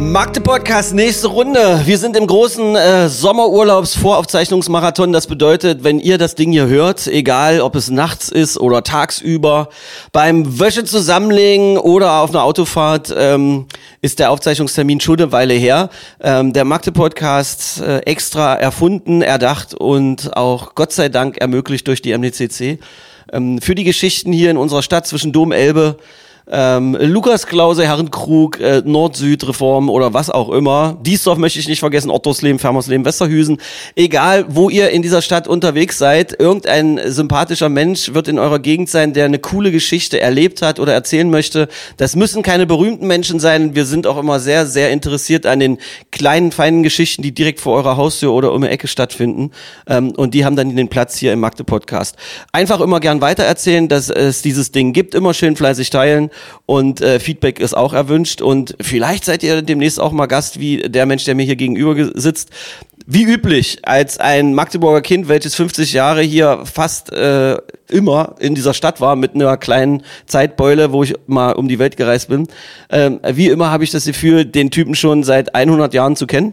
Magde Podcast, nächste Runde. Wir sind im großen äh, Sommerurlaubs-Voraufzeichnungsmarathon. Das bedeutet, wenn ihr das Ding hier hört, egal ob es nachts ist oder tagsüber, beim Wäsche zusammenlegen oder auf einer Autofahrt, ähm, ist der Aufzeichnungstermin schon eine Weile her. Ähm, der Magde Podcast äh, extra erfunden, erdacht und auch Gott sei Dank ermöglicht durch die MDCC. Ähm, für die Geschichten hier in unserer Stadt zwischen Dom, Elbe, ähm, Lukas Klause, Herrenkrug, äh, Nord-Süd-Reform oder was auch immer. Diesdorf möchte ich nicht vergessen, Ottersleben, Fermersleben, Westerhüsen. Egal, wo ihr in dieser Stadt unterwegs seid, irgendein sympathischer Mensch wird in eurer Gegend sein, der eine coole Geschichte erlebt hat oder erzählen möchte. Das müssen keine berühmten Menschen sein. Wir sind auch immer sehr, sehr interessiert an den kleinen, feinen Geschichten, die direkt vor eurer Haustür oder um die Ecke stattfinden. Ähm, und die haben dann den Platz hier im Magde-Podcast. Einfach immer gern weitererzählen, dass es dieses Ding gibt. Immer schön fleißig teilen und äh, Feedback ist auch erwünscht und vielleicht seid ihr demnächst auch mal Gast wie der Mensch, der mir hier gegenüber ge- sitzt. Wie üblich, als ein Magdeburger Kind, welches 50 Jahre hier fast äh, immer in dieser Stadt war, mit einer kleinen Zeitbeule, wo ich mal um die Welt gereist bin. Ähm, wie immer habe ich das Gefühl, den Typen schon seit 100 Jahren zu kennen.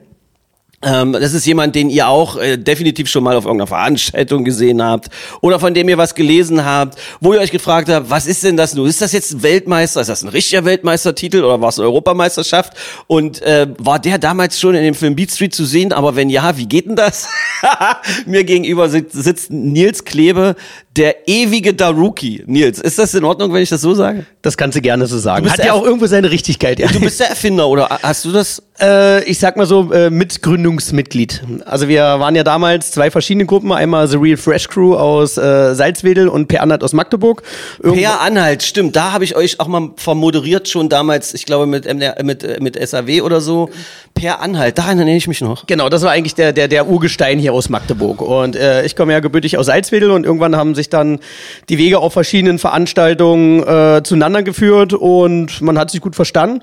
Ähm, das ist jemand, den ihr auch äh, definitiv schon mal auf irgendeiner Veranstaltung gesehen habt oder von dem ihr was gelesen habt, wo ihr euch gefragt habt, was ist denn das nun? Ist das jetzt ein Weltmeister? Ist das ein richtiger Weltmeistertitel oder war es eine Europameisterschaft? Und äh, war der damals schon in dem Film Beat Street zu sehen? Aber wenn ja, wie geht denn das? Mir gegenüber sitzt, sitzt Nils Klebe, der ewige Daruki. Nils, ist das in Ordnung, wenn ich das so sage? Das kannst du gerne so sagen. Hat ja auch irgendwo seine Richtigkeit. Ja. Du bist der Erfinder oder hast du das? Äh, ich sag mal so, äh, Mitgründungsmitglied. Also wir waren ja damals zwei verschiedene Gruppen. Einmal The Real Fresh Crew aus äh, Salzwedel und Per Annert aus Magdeburg. Irgendwo- Per Anhalt, stimmt. Da habe ich euch auch mal vermoderiert schon damals, ich glaube mit, MDR, mit, äh, mit SAW oder so. Per Anhalt, daran erinnere ich mich noch. Genau, das war eigentlich der, der, der Urgestein hier aus Magdeburg. Und äh, ich komme ja gebürtig aus Salzwedel und irgendwann haben sich dann die Wege auf verschiedenen Veranstaltungen äh, zueinander geführt und man hat sich gut verstanden.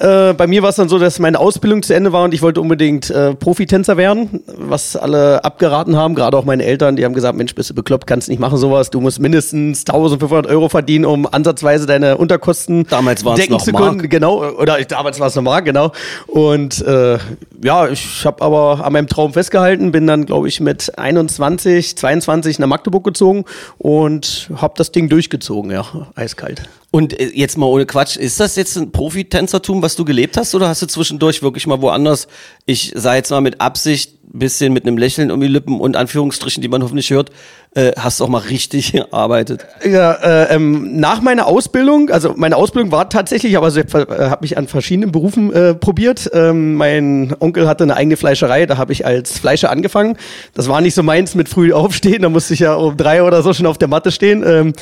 Äh, bei mir war es dann so, dass meine Ausbildung zu Ende war und ich wollte unbedingt äh, Profitänzer werden, was alle abgeraten haben, gerade auch meine Eltern, die haben gesagt, Mensch, bist du bekloppt, kannst nicht machen sowas, du musst mindestens 1500 Euro verdienen, um ansatzweise deine Unterkosten Damals waren's decken noch zu Mark. können. Genau, oder damals war es normal, genau. Und äh, ja, ich habe aber an meinem Traum festgehalten, bin dann, glaube ich, mit 21, 22 nach Magdeburg gezogen und habe das Ding durchgezogen, ja, eiskalt. Und äh, jetzt mal ohne Quatsch, ist das jetzt ein Profitänzertum, was du gelebt hast, oder hast du zwischendurch wirklich mal woanders, ich sage jetzt mal mit Absicht, bisschen mit einem Lächeln um die Lippen und Anführungsstrichen, die man hoffentlich hört, äh, hast du auch mal richtig gearbeitet? Ja, äh, ähm, nach meiner Ausbildung, also meine Ausbildung war tatsächlich, aber ich äh, habe mich an verschiedenen Berufen äh, probiert. Ähm, mein Onkel hatte eine eigene Fleischerei, da habe ich als Fleischer angefangen. Das war nicht so meins mit früh aufstehen, da musste ich ja um drei oder so schon auf der Matte stehen. Ähm,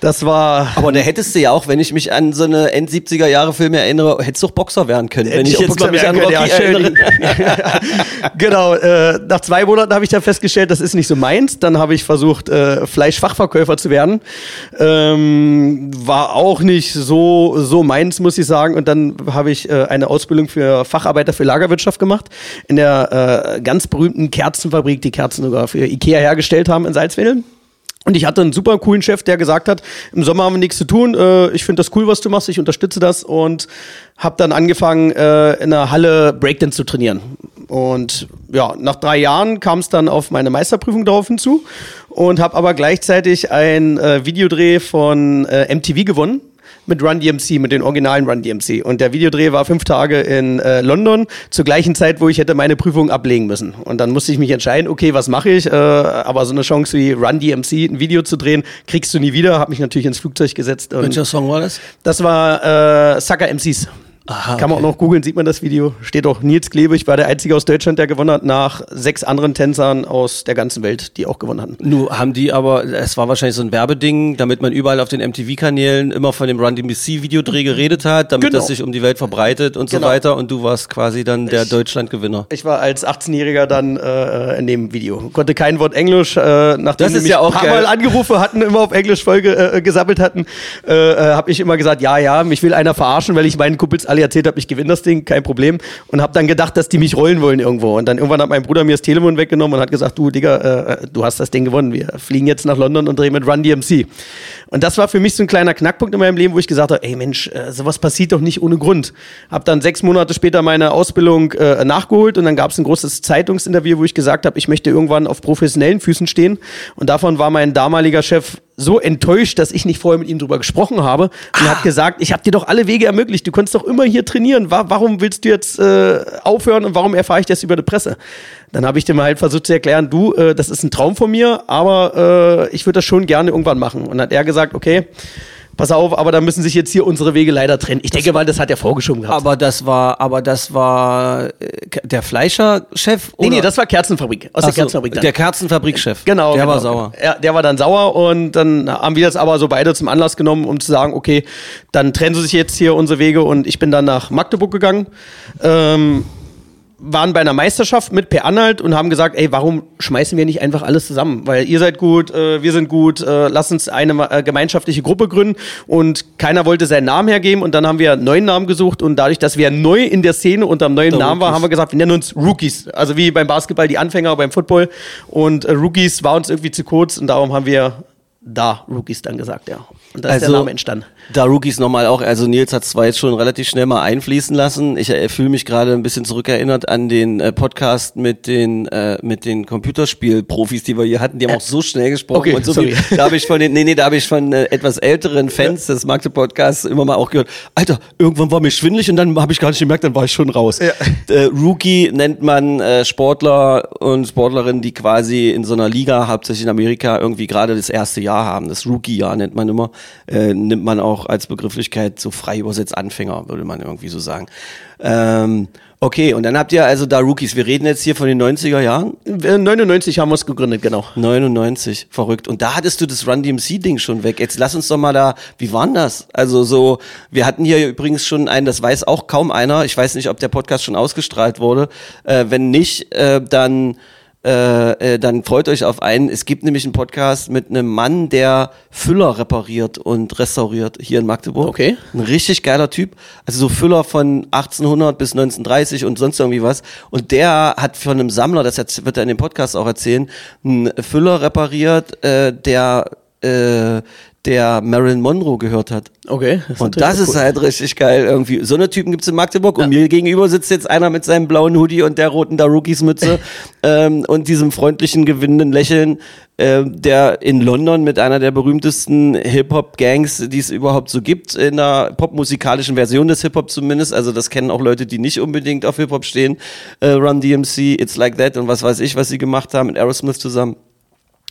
das war Aber da hättest du ja auch, wenn ich mich an so eine End-70er-Jahre-Filme erinnere, hättest du auch Boxer werden können. wenn ich ich jetzt mal mich Boxer an Rocky ja, erinnere. genau, äh, nach zwei Monaten habe ich dann festgestellt, das ist nicht so meins. Dann habe ich versucht, äh, Fleischfachverkäufer zu werden. Ähm, war auch nicht so, so meins, muss ich sagen. Und dann habe ich äh, eine Ausbildung für Facharbeiter für Lagerwirtschaft gemacht. In der äh, ganz berühmten Kerzenfabrik, die Kerzen sogar für Ikea hergestellt haben in Salzwedel. Und ich hatte einen super coolen Chef, der gesagt hat, im Sommer haben wir nichts zu tun, äh, ich finde das cool, was du machst, ich unterstütze das und habe dann angefangen, äh, in einer Halle Breakdance zu trainieren. Und ja, nach drei Jahren kam es dann auf meine Meisterprüfung darauf hinzu und habe aber gleichzeitig ein äh, Videodreh von äh, MTV gewonnen mit Run DMC, mit den originalen Run DMC. Und der Videodreh war fünf Tage in äh, London, zur gleichen Zeit, wo ich hätte meine Prüfung ablegen müssen. Und dann musste ich mich entscheiden, okay, was mache ich? Äh, aber so eine Chance wie Run DMC, ein Video zu drehen, kriegst du nie wieder. Hab mich natürlich ins Flugzeug gesetzt. Welcher Song war das? das war äh, Sucker MCs. Aha, Kann man auch noch googeln, sieht man das Video. Steht auch Nils Klebe. Ich war der Einzige aus Deutschland, der gewonnen hat, nach sechs anderen Tänzern aus der ganzen Welt, die auch gewonnen hatten. Nur haben die aber, es war wahrscheinlich so ein Werbeding, damit man überall auf den MTV-Kanälen immer von dem Run DMC-Videodreh geredet hat, damit Genau. das sich um die Welt verbreitet und so Genau. weiter. Und du warst quasi dann der Deutschland-Gewinner. Ich war als 18-Jähriger dann äh, in dem Video. Konnte kein Wort Englisch, äh, nachdem ist mich ja auch paar geil. Mal angerufen hatten, immer auf Englisch Folge äh, gesammelt hatten, äh, äh, habe ich immer gesagt, ja, ja, mich will einer verarschen, weil ich meinen Kumpels alle alle erzählt habe, ich das Ding, kein Problem. Und habe dann gedacht, dass die mich rollen wollen irgendwo. Und dann irgendwann hat mein Bruder mir das Telefon weggenommen und hat gesagt, du Digga, äh, du hast das Ding gewonnen. Wir fliegen jetzt nach London und drehen mit Run DMC. Und das war für mich so ein kleiner Knackpunkt in meinem Leben, wo ich gesagt habe, ey Mensch, äh, sowas passiert doch nicht ohne Grund. Hab dann sechs Monate später meine Ausbildung äh, nachgeholt und dann gab es ein großes Zeitungsinterview, wo ich gesagt habe, ich möchte irgendwann auf professionellen Füßen stehen. Und davon war mein damaliger Chef so enttäuscht, dass ich nicht vorher mit ihm drüber gesprochen habe und Ah. hat gesagt, ich habe dir doch alle Wege ermöglicht, du konntest doch immer hier trainieren. Wa warum willst du jetzt äh, aufhören und warum erfahre ich das über die Presse? Dann habe ich dem halt versucht zu erklären, du, äh, das ist ein Traum von mir, aber äh, ich würde das schon gerne irgendwann machen. Und dann hat er gesagt, okay, pass auf, aber da müssen sich jetzt hier unsere Wege leider trennen. Ich denke mal, das hat er vorgeschoben gehabt. Aber das war, aber das war äh, der Fleischerchef? nee, nee, das war Kerzenfabrik, aus Ach der so, Kerzenfabrik dann. Der Kerzenfabrikchef. Genau. Der genau, war sauer. Ja, der war dann sauer und dann haben wir das aber so beide zum Anlass genommen, um zu sagen, okay, dann trennen sich jetzt hier unsere Wege und ich bin dann nach Magdeburg gegangen. Ähm, waren bei einer Meisterschaft mit Per Anhalt und haben gesagt, ey, warum schmeißen wir nicht einfach alles zusammen? Weil ihr seid gut, äh, wir sind gut, äh, lasst uns eine äh, gemeinschaftliche Gruppe gründen und keiner wollte seinen Namen hergeben und dann haben wir einen neuen Namen gesucht und dadurch, dass wir neu in der Szene unter einem neuen The Namen waren, Rookies. haben wir gesagt, wir nennen uns Rookies. Also wie beim Basketball die Anfänger, beim Football und äh, Rookies war uns irgendwie zu kurz und darum haben wir da Rookies dann gesagt, ja. Und da ist der Name entstanden. Da Rookies nochmal auch, also Nils hat zwar jetzt schon relativ schnell mal einfließen lassen. Ich äh, fühle mich gerade ein bisschen zurückerinnert an den äh, Podcast mit den äh, mit den Computerspielprofis, die wir hier hatten. Die haben auch so schnell gesprochen okay, und so sorry. viel. Da habe ich von den, nee, nee, da habe ich von äh, etwas älteren Fans des Magde Podcasts immer mal auch gehört. Alter, irgendwann war mir schwindelig und dann habe ich gar nicht gemerkt, dann war ich schon raus. Äh, Rookie nennt man äh, Sportler und Sportlerinnen, die quasi in so einer Liga, hauptsächlich in Amerika, irgendwie gerade das erste Jahr haben. Das Rookie-Jahr nennt man immer. Äh, nimmt man auch als Begrifflichkeit so frei übersetzt Anfänger, würde man irgendwie so sagen. Ähm, okay, und dann habt ihr also da Rookies. Wir reden jetzt hier von den 90er Jahren. Äh, 99 haben wir es gegründet, genau. 99, verrückt. Und da hattest du das Run DMC-Ding schon weg. Jetzt lass uns doch mal da, wie war denn das? Also so, wir hatten hier übrigens schon einen, das weiß auch kaum einer. Ich weiß nicht, ob der Podcast schon ausgestrahlt wurde. Äh, wenn nicht, äh, dann äh, äh, dann freut euch auf einen. Es gibt nämlich einen Podcast mit einem Mann, der Füller repariert und restauriert hier in Magdeburg. Okay. Ein richtig geiler Typ. Also so Füller von 1800 bis 1930 und sonst irgendwie was. Und der hat von einem Sammler, das wird er in dem Podcast auch erzählen, einen Füller repariert, äh, der äh, der Marilyn Monroe gehört hat. Okay. Und das ist halt richtig geil irgendwie. So eine Typen gibt's in Magdeburg und mir gegenüber sitzt jetzt einer mit seinem blauen Hoodie und der roten da Rookies Mütze ähm, und diesem freundlichen, gewinnenden Lächeln, äh, der in London mit einer der berühmtesten Hip-Hop-Gangs, die es überhaupt so gibt, in der popmusikalischen Version des Hip-Hop zumindest. Also das kennen auch Leute, die nicht unbedingt auf Hip-Hop stehen. Äh, Run DMC, It's Like That und was weiß ich, was sie gemacht haben mit Aerosmith zusammen.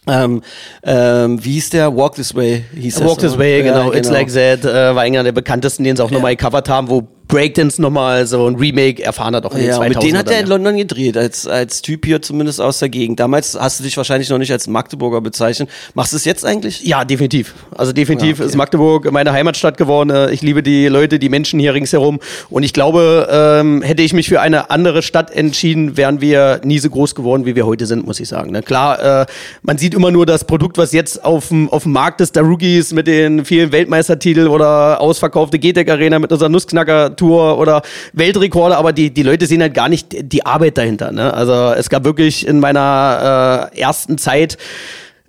Ähm, ähm, wie hieß der? Walk This Way hieß das, Walk This oder? Way, Ja, genau. It's Like That äh, war einer der bekanntesten, den sie auch nochmal gecovert haben, wo Breakdance nochmal so ein Remake erfahren hat, auch in den Ja, 2000 mit denen hat er in London gedreht, als, als Typ hier zumindest aus der Gegend. Damals hast du dich wahrscheinlich noch nicht als Magdeburger bezeichnet. Machst du es jetzt eigentlich? Ja, definitiv. Also definitiv Ja, okay. ist Magdeburg meine Heimatstadt geworden. Äh, Ich liebe die Leute, die Menschen hier ringsherum. Und ich glaube, ähm, hätte ich mich für eine andere Stadt entschieden, wären wir nie so groß geworden, wie wir heute sind, muss ich sagen. Ne? Klar, äh, man sieht immer nur das Produkt, was jetzt auf dem auf dem Markt ist, der Rookies mit den vielen Weltmeistertiteln oder ausverkaufte GTEC Arena mit unserer Nussknacker-Tour oder Weltrekorde, aber die, die Leute sehen halt gar nicht die Arbeit dahinter. Ne? Also es gab wirklich in meiner äh, ersten Zeit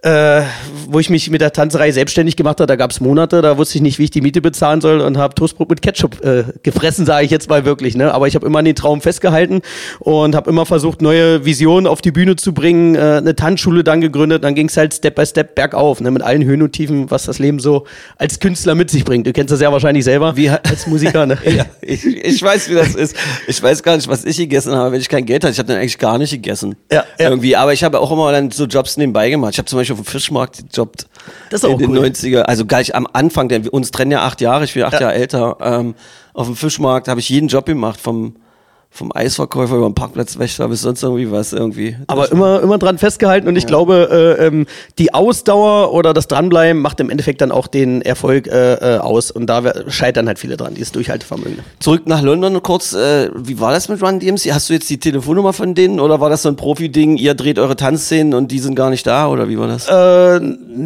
äh, wo ich mich mit der Tanzerei selbstständig gemacht habe, da gab es Monate, da wusste ich nicht, wie ich die Miete bezahlen soll und habe Toastbrot mit Ketchup äh, gefressen, sage ich jetzt mal wirklich. Ne? Aber ich habe immer an den Traum festgehalten und habe immer versucht, neue Visionen auf die Bühne zu bringen, äh, eine Tanzschule dann gegründet, dann ging es halt Step by Step bergauf, ne? mit allen Höhen und Tiefen, was das Leben so als Künstler mit sich bringt. Du kennst das ja wahrscheinlich selber Wie als Musiker. Ne? Ja, ich, ich weiß, wie das ist. Ich weiß gar nicht, was ich gegessen habe, wenn ich kein Geld hatte. Ich habe dann eigentlich gar nicht gegessen. Ja, ja. Irgendwie. Aber ich habe auch immer dann so Jobs nebenbei gemacht. Ich habe zum Beispiel auf dem Fischmarkt gejobbt. Das ist auch in den cool. 90er. Also gleich am Anfang, denn wir uns trennen ja acht Jahre, ich bin acht Ja. Jahre älter. Ähm, auf dem Fischmarkt habe ich jeden Job gemacht, vom vom Eisverkäufer über den Parkplatzwächter bis sonst irgendwie was irgendwie. Aber immer, immer dran festgehalten und ich glaube, äh, ähm, die Ausdauer oder das Dranbleiben macht im Endeffekt dann auch den Erfolg äh, äh, aus und da scheitern halt viele dran, dieses Durchhaltevermögen. Zurück nach London kurz, äh, wie war das mit Run DMC? Hast du jetzt die Telefonnummer von denen oder war das so ein Profi-Ding, ihr dreht eure Tanzszenen und die sind gar nicht da oder wie war das? Äh,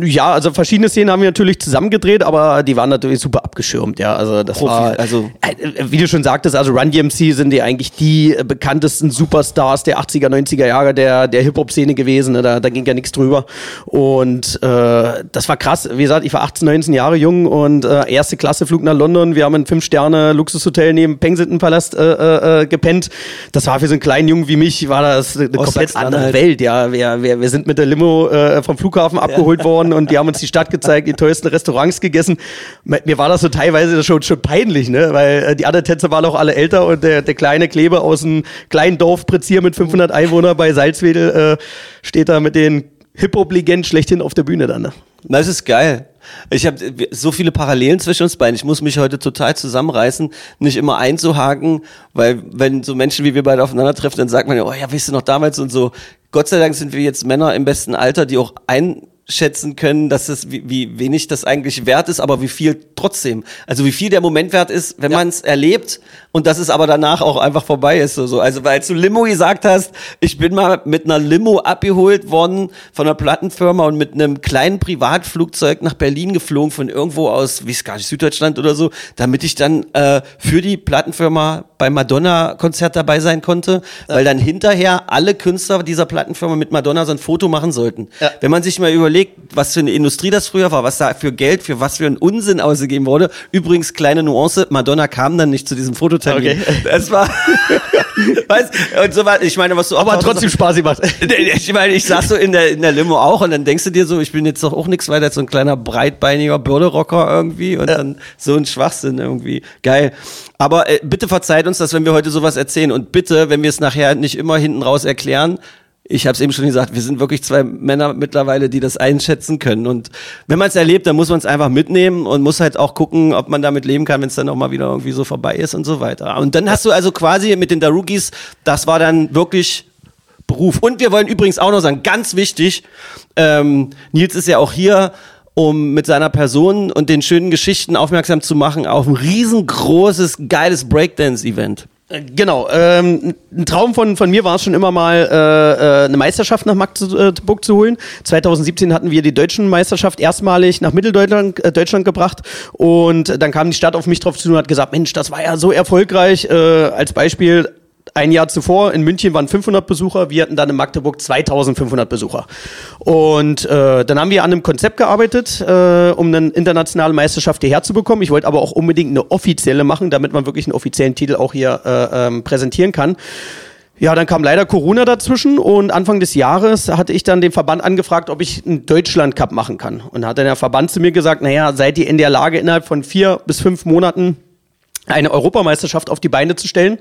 ja, also verschiedene Szenen haben wir natürlich zusammengedreht, aber die waren natürlich super abgeschirmt, ja. Also das Profi, war, also- äh, wie du schon sagtest, also Run DMC sind die eigentlich die äh, bekanntesten Superstars der 80er, 90er Jahre der, der Hip-Hop-Szene gewesen. Ne? Da, da ging ja nichts drüber. Und äh, das war krass. Wie gesagt, ich war 18, 19 Jahre jung und äh, erste Klasse Flug nach London. Wir haben ein Fünf-Sterne-Luxushotel neben Pensington-Palast äh, äh, äh, gepennt. Das war für so einen kleinen Jungen wie mich, war das eine komplett andere Sachsen-Anhalt. Welt. Ja, wir, wir, wir sind mit der Limo äh, vom Flughafen abgeholt worden und die haben uns die Stadt gezeigt, die teuersten Restaurants gegessen. Mir war das so teilweise schon, schon peinlich, ne? weil äh, die anderen Tänzer waren auch alle älter und der, der kleine Kleber aus einem kleinen Dorf Prezier mit 500 Einwohnern bei Salzwedel äh, steht da mit den Hip-Hop-Legenden schlechthin auf der Bühne dann. Ne? Das ist geil. Ich habe so viele Parallelen zwischen uns beiden. Ich muss mich heute total zusammenreißen, nicht immer einzuhaken, weil wenn so Menschen wie wir beide aufeinandertreffen, dann sagt man ja, oh ja, weißt du noch damals und so. Gott sei Dank sind wir jetzt Männer im besten Alter, die auch einschätzen können, dass es wie, wie wenig das eigentlich wert ist, aber wie viel trotzdem. Also wie viel der Moment wert ist, wenn man es erlebt und dass es aber danach auch einfach vorbei ist. So, so. Also weil du Limo gesagt hast, ich bin mal mit einer Limo abgeholt worden von einer Plattenfirma und mit einem kleinen Privatflugzeug nach Berlin geflogen von irgendwo aus, wie es gar nicht, Süddeutschland oder so, damit ich dann äh, für die Plattenfirma beim Madonna-Konzert dabei sein konnte, weil dann hinterher alle Künstler dieser Plattenfirma mit Madonna so ein Foto machen sollten. Ja. Wenn man sich mal überlegt, was für eine Industrie das früher war, was da für Geld, für was für einen Unsinn ausgegeben wurde. Übrigens, kleine Nuance, Madonna kam dann nicht zu diesem Fototermin. Okay. Das war, weißt, und so war, ich meine, was du auch Aber trotzdem Spaß gemacht. ich meine, ich saß so in der, in der Limo auch und dann denkst du dir so, ich bin jetzt doch auch nichts weiter als so ein kleiner breitbeiniger Bürderocker irgendwie und dann so ein Schwachsinn irgendwie. Geil. Aber äh, bitte verzeiht uns das, wenn wir heute sowas erzählen und bitte, wenn wir es nachher nicht immer hinten raus erklären, ich habe es eben schon gesagt, wir sind wirklich zwei Männer mittlerweile, die das einschätzen können. Und wenn man es erlebt, dann muss man es einfach mitnehmen und muss halt auch gucken, ob man damit leben kann, wenn es dann auch mal wieder irgendwie so vorbei ist und so weiter. Und dann hast du also quasi mit den Darugis, das war dann wirklich Beruf. Und wir wollen übrigens auch noch sagen, ganz wichtig, ähm, Nils ist ja auch hier, um mit seiner Person und den schönen Geschichten aufmerksam zu machen auf ein riesengroßes, geiles Breakdance-Event. Genau, ähm, ein Traum von, von mir war es schon immer mal, äh, äh, eine Meisterschaft nach Magdeburg zu holen. 2017 hatten wir die deutschen Meisterschaft erstmalig nach Mitteldeutschland äh, Deutschland gebracht und dann kam die Stadt auf mich drauf zu und hat gesagt, Mensch, das war ja so erfolgreich. Äh, als Beispiel, ein Jahr zuvor in München waren 500 Besucher, wir hatten dann in Magdeburg 2500 Besucher. Und äh, dann haben wir an einem Konzept gearbeitet, äh, um eine internationale Meisterschaft hierher zu bekommen. Ich wollte aber auch unbedingt eine offizielle machen, damit man wirklich einen offiziellen Titel auch hier äh, ähm, präsentieren kann. Ja, dann kam leider Corona dazwischen und Anfang des Jahres hatte ich dann den Verband angefragt, ob ich einen Deutschland Cup machen kann. Und hat dann der Verband zu mir gesagt, naja, seid ihr in der Lage, innerhalb von vier bis fünf Monaten eine Europameisterschaft auf die Beine zu stellen.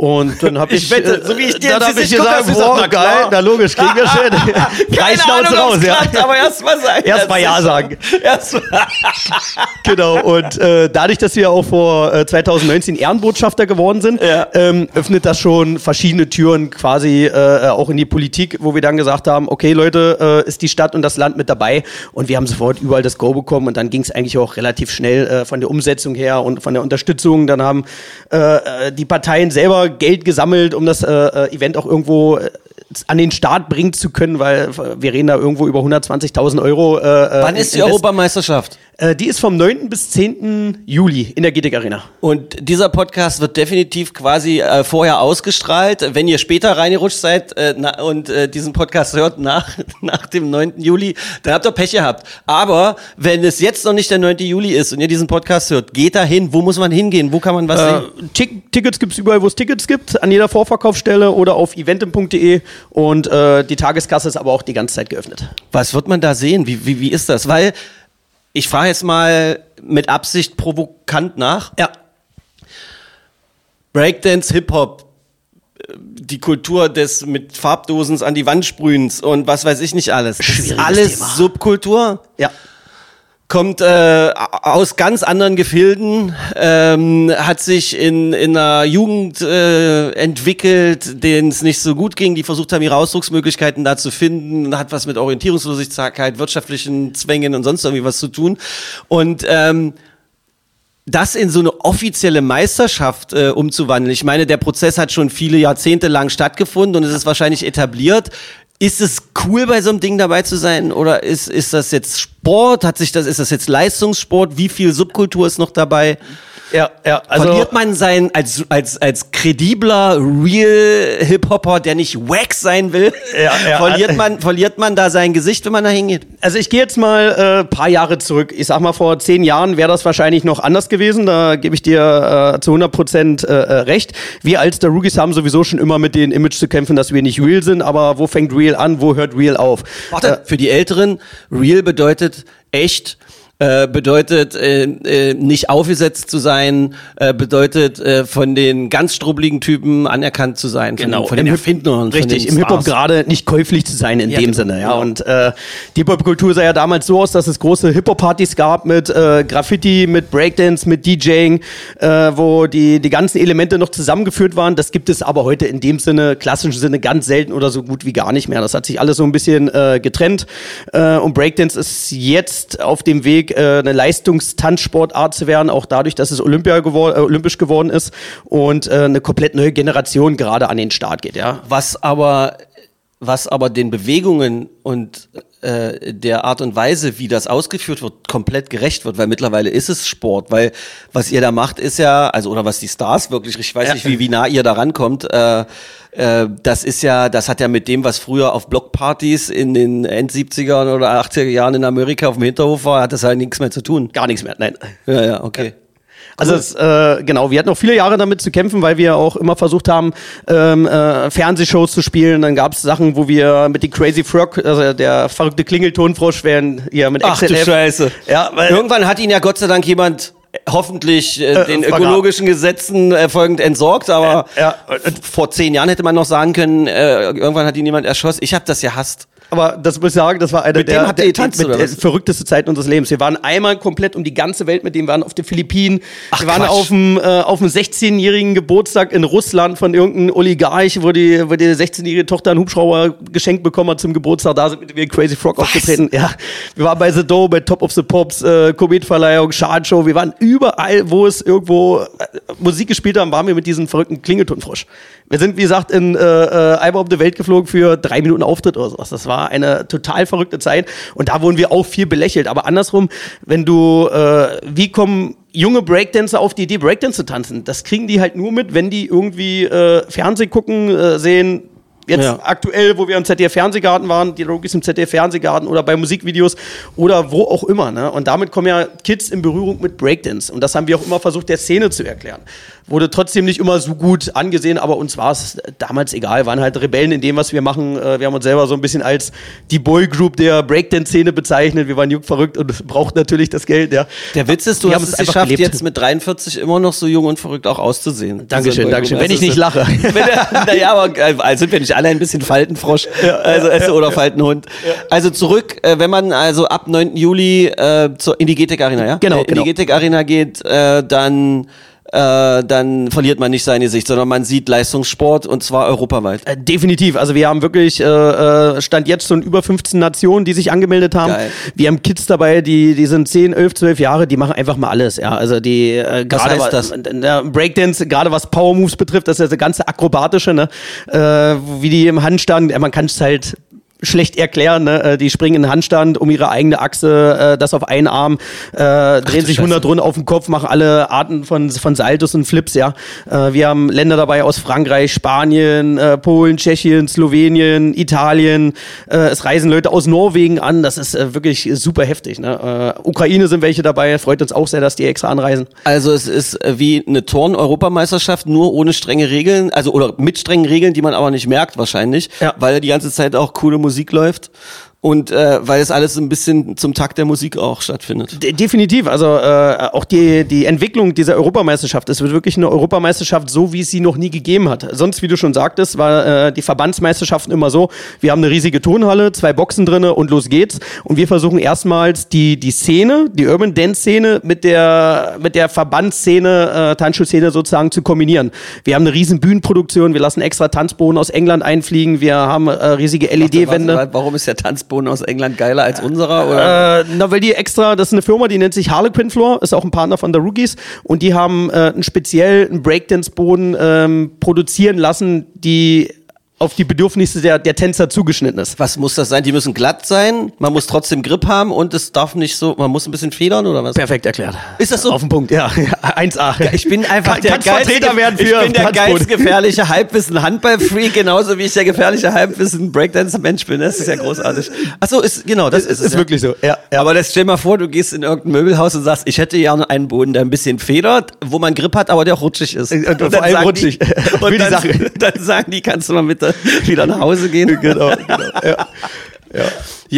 Und dann habe ich, Ich wette, so wie ich dir dann jetzt hab ich gesagt, gesagt, boah, na geil, na logisch, kriegen wir schön. Drei Keine Schnauze Ahnung, raus, ja. klappt, aber erst mal sagen. Erst mal Ja sagen. Erst. Genau, und äh, dadurch, dass wir auch vor äh, 2019 Ehrenbotschafter geworden sind, Ja. ähm, öffnet das schon verschiedene Türen quasi äh, auch in die Politik, wo wir dann gesagt haben, okay Leute, äh, ist die Stadt und das Land mit dabei und wir haben sofort überall das Go bekommen und dann ging es eigentlich auch relativ schnell äh, von der Umsetzung her und von der Unterstützung. Dann haben äh, äh, die Parteien selber Geld gesammelt, um das äh, äh, Event auch irgendwo äh, an den Start bringen zu können, weil äh, wir reden da irgendwo über 120.000 Euro. Äh, Wann ist die Europameisterschaft? die ist vom 9. bis 10. Juli in der GTIC Arena. Und dieser Podcast wird definitiv quasi äh, vorher ausgestrahlt. Wenn ihr später reingerutscht seid äh, na, und äh, diesen Podcast hört nach, nach dem 9. Juli, dann habt ihr Pech gehabt. Aber wenn es jetzt noch nicht der 9. Juli ist und ihr diesen Podcast hört, geht da hin. Wo muss man hingehen? Wo kann man was sehen? Tick Tickets gibt's überall, wo es Tickets gibt, an jeder Vorverkaufsstelle oder auf eventim.de und äh, die Tageskasse ist aber auch die ganze Zeit geöffnet. Was wird man da sehen? Wie, wie, wie ist das? Weil ich frage jetzt mal mit Absicht provokant nach. Ja. Breakdance, Hip-Hop, äh, die Kultur des mit Farbdosens an die Wand sprühens und was weiß ich nicht alles. Das ist alles Thema. Subkultur. Ja. Kommt äh, aus ganz anderen Gefilden, ähm, hat sich in, in einer Jugend äh, entwickelt, denen es nicht so gut ging, die versucht haben, ihre Ausdrucksmöglichkeiten da zu finden, hat was mit Orientierungslosigkeit, wirtschaftlichen Zwängen und sonst irgendwie was zu tun. Und ähm, das in so eine offizielle Meisterschaft äh, umzuwandeln. Ich meine, der Prozess hat schon viele Jahrzehnte lang stattgefunden und es ist wahrscheinlich etabliert. Ist es cool, bei so einem Ding dabei zu sein? Oder ist, ist das jetzt Sport? Hat sich das, ist das jetzt Leistungssport? Wie viel Subkultur ist noch dabei? Ja, ja, also Verliert man sein als als als kredibler Real Hip Hopper, der nicht wack sein will, Ja, ja. verliert man verliert man da sein Gesicht, wenn man da hingeht? Also ich gehe jetzt mal äh, paar Jahre zurück. Ich sag mal, vor zehn Jahren wäre das wahrscheinlich noch anders gewesen. Da gebe ich dir äh, zu 100 Prozent äh, äh, recht. Wir als der Rookies haben sowieso schon immer mit dem Image zu kämpfen, dass wir nicht real sind. Aber wo fängt real an? Wo hört real auf? Warte, für die Älteren, real bedeutet echt, äh, bedeutet äh, äh, nicht aufgesetzt zu sein, äh, bedeutet äh, von den ganz strubbligen Typen anerkannt zu sein, von, von den Erfindern. Richtig, den im Hip-Hop gerade nicht käuflich zu sein in Ja, dem genau, Sinne. Ja. genau. Und äh, die Hip-Hop-Kultur sah ja damals so aus, dass es große Hip-Hop-Partys gab mit Graffiti, mit Breakdance, mit DJing, wo die, die ganzen Elemente noch zusammengeführt waren. Das gibt es aber heute in dem Sinne, klassischen Sinne, ganz selten oder so gut wie gar nicht mehr. Das hat sich alles so ein bisschen getrennt. Und Breakdance ist jetzt auf dem Weg, äh, eine Leistungstanzsportart zu werden, auch dadurch, dass es Olympia gewor äh, olympisch geworden ist und äh, eine komplett neue Generation gerade an den Start geht. Ja. Was aber, was aber den Bewegungen und äh, der Art und Weise, wie das ausgeführt wird, komplett gerecht wird, weil mittlerweile ist es Sport, weil was ihr da macht, ist ja, also oder was die Stars wirklich, ich weiß Ja. nicht, wie, wie nah ihr da rankommt, äh, äh, das ist ja, das hat ja mit dem, was früher auf Blockpartys in den End 70er oder 80er Jahren in Amerika auf dem Hinterhof war, hat das halt nichts mehr zu tun. Gar nichts mehr, nein. Ja, ja, okay. Also es, äh, genau, wir hatten auch viele Jahre damit zu kämpfen, weil wir auch immer versucht haben, ähm, äh, Fernsehshows zu spielen. Dann gab es Sachen, wo wir mit die Crazy Frog, also der verrückte Klingeltonfrosch, wären ja mit Ach du XLF. Scheiße. Ja, weil, Irgendwann hat ihn ja Gott sei Dank jemand hoffentlich äh, den vergraben. ökologischen Gesetzen äh, folgend entsorgt, aber Ja, vor zehn Jahren hätte man noch sagen können, äh, irgendwann hat ihn jemand erschossen. Ich habe das gehasst. Aber das muss ich sagen, das war eine Mit dem der, habt ihr der, getanzt, mit oder der was? verrückteste Zeiten unseres Lebens. Wir waren einmal komplett um die ganze Welt mit dem, wir waren auf den Philippinen, Ach, wir waren Quatsch. auf dem, äh, auf dem 16-jährigen Geburtstag in Russland von irgendeinem Oligarch, wo die, wo die 16-jährige Tochter einen Hubschrauber geschenkt bekommen hat zum Geburtstag. Da sind wir Crazy Frog aufgetreten. Ja, wir waren bei The Doe, bei Top of the Pops, äh, Kometverleihung, Schadshow. Wir waren überall, wo es irgendwo äh, Musik gespielt haben, waren wir mit diesem verrückten Klingeltonfrosch. Wir sind, wie gesagt, in äh, äh, einmal um die Welt geflogen für drei Minuten Auftritt oder sowas. Das war eine total verrückte Zeit. Und da wurden wir auch viel belächelt. Aber andersrum, wenn du, äh, wie kommen junge Breakdancer auf die Idee, Breakdance zu tanzen? Das kriegen die halt nur mit, wenn die irgendwie äh, Fernsehen gucken, äh, sehen, Jetzt Ja. aktuell, wo wir im ZDF-Fernsehgarten waren, die Rookies im ZDF-Fernsehgarten oder bei Musikvideos oder wo auch immer. Ne? Und damit kommen ja Kids in Berührung mit Breakdance. Und das haben wir auch immer versucht, der Szene zu erklären. Wurde trotzdem nicht immer so gut angesehen, aber uns war es damals egal. Waren halt Rebellen in dem, was wir machen. Äh, Wir haben uns selber so ein bisschen als die Boy-Group der Breakdance-Szene bezeichnet. Wir waren jung verrückt und brauchten natürlich das Geld. Ja. Der Witz ist, du Wir hast es geschafft, gelebt. jetzt mit 43 immer noch so jung und verrückt auch auszusehen. Dankeschön, Dankeschön. Wenn ich nicht lache. Naja, aber äh, also sind wir nicht alle ein bisschen Faltenfrosch also, also, oder Faltenhund. Also zurück, äh, wenn man also ab 9. Juli äh, zur, in die GTEC Arena, ja? Genau, In genau. die GTEC Arena geht, äh, dann, äh, dann verliert man nicht sein Gesicht, sondern man sieht Leistungssport und zwar europaweit. Äh, Definitiv. Also wir haben wirklich, äh, äh, stand jetzt schon über 15 Nationen, die sich angemeldet haben. Geil. Wir haben Kids dabei, die, die sind 10, 11, 12 Jahre, die machen einfach mal alles. Ja, also die äh, Was gerade heißt das? der Breakdance, gerade was Power Moves betrifft, das ist ja das ganze akrobatische, ne? Äh, wie die im Handstand, man kann es halt schlecht erklären, ne? Äh, die springen in den Handstand um ihre eigene Achse, äh, das auf einen Arm, äh, drehen sich Scheiße. 100 Runden auf den Kopf, machen alle Arten von, von Saltos und Flips, ja. Äh, wir haben Länder dabei aus Frankreich, Spanien, äh, Polen, Tschechien, Slowenien, Italien. Äh, es reisen Leute aus Norwegen an. Das ist äh, wirklich super heftig. Ne? Äh, Ukraine sind welche dabei. Freut uns auch sehr, dass die extra anreisen. Also es ist äh, wie eine Turn-Europameisterschaft, nur ohne strenge Regeln, also oder mit strengen Regeln, die man aber nicht merkt wahrscheinlich, Ja. weil die ganze Zeit auch coole Musik läuft. Und äh, weil es alles ein bisschen zum Takt der Musik auch stattfindet. De definitiv. Also äh, auch die, die Entwicklung dieser Europameisterschaft. Es wird wirklich eine Europameisterschaft, so wie es sie noch nie gegeben hat. Sonst, wie du schon sagtest, war äh, die Verbandsmeisterschaften immer so, wir haben eine riesige Tonhalle, zwei Boxen drinne und los geht's. Und wir versuchen erstmals die, die Szene, die Urban Dance Szene mit der, mit der Verbandsszene, äh, Tanzschulszene sozusagen zu kombinieren. Wir haben eine riesen Bühnenproduktion, wir lassen extra Tanzboden aus England einfliegen, wir haben äh, riesige LED-Wände. Warum ist der Tanzboden aus England geiler als unserer? Oder? Äh, na, weil die extra, das ist eine Firma, die nennt sich Harlequin Floor, ist auch ein Partner von der Rookies und die haben äh, einen speziellen Breakdance-Boden ähm, produzieren lassen, die auf die Bedürfnisse der, der Tänzer zugeschnitten ist. Was muss das sein? Die müssen glatt sein, man muss trotzdem Grip haben und es darf nicht so, man muss ein bisschen federn oder was? Perfekt erklärt. Ist das so? Auf den Punkt, ja. 1A. Ich bin einfach Kann- der Vertreter werden für ich bin der Tanzboden. geilste gefährliche Halbwissen Handball-Freak, genauso wie ich der gefährliche Halbwissen Breakdance-Mensch bin. Das ist ja großartig. Achso, ist, genau, das ist, ist es. ja. wirklich so, ja, ja. Aber das stell mal vor, du gehst in irgendein Möbelhaus und sagst, ich hätte gerne einen Boden, der ein bisschen federt, wo man Grip hat, aber der rutschig ist. Und vor dann allem sagen rutschig. Die, und die dann, Sache. dann sagen die, kannst du mal bitte wieder nach Hause gehen? Genau, genau. Ja. Ja,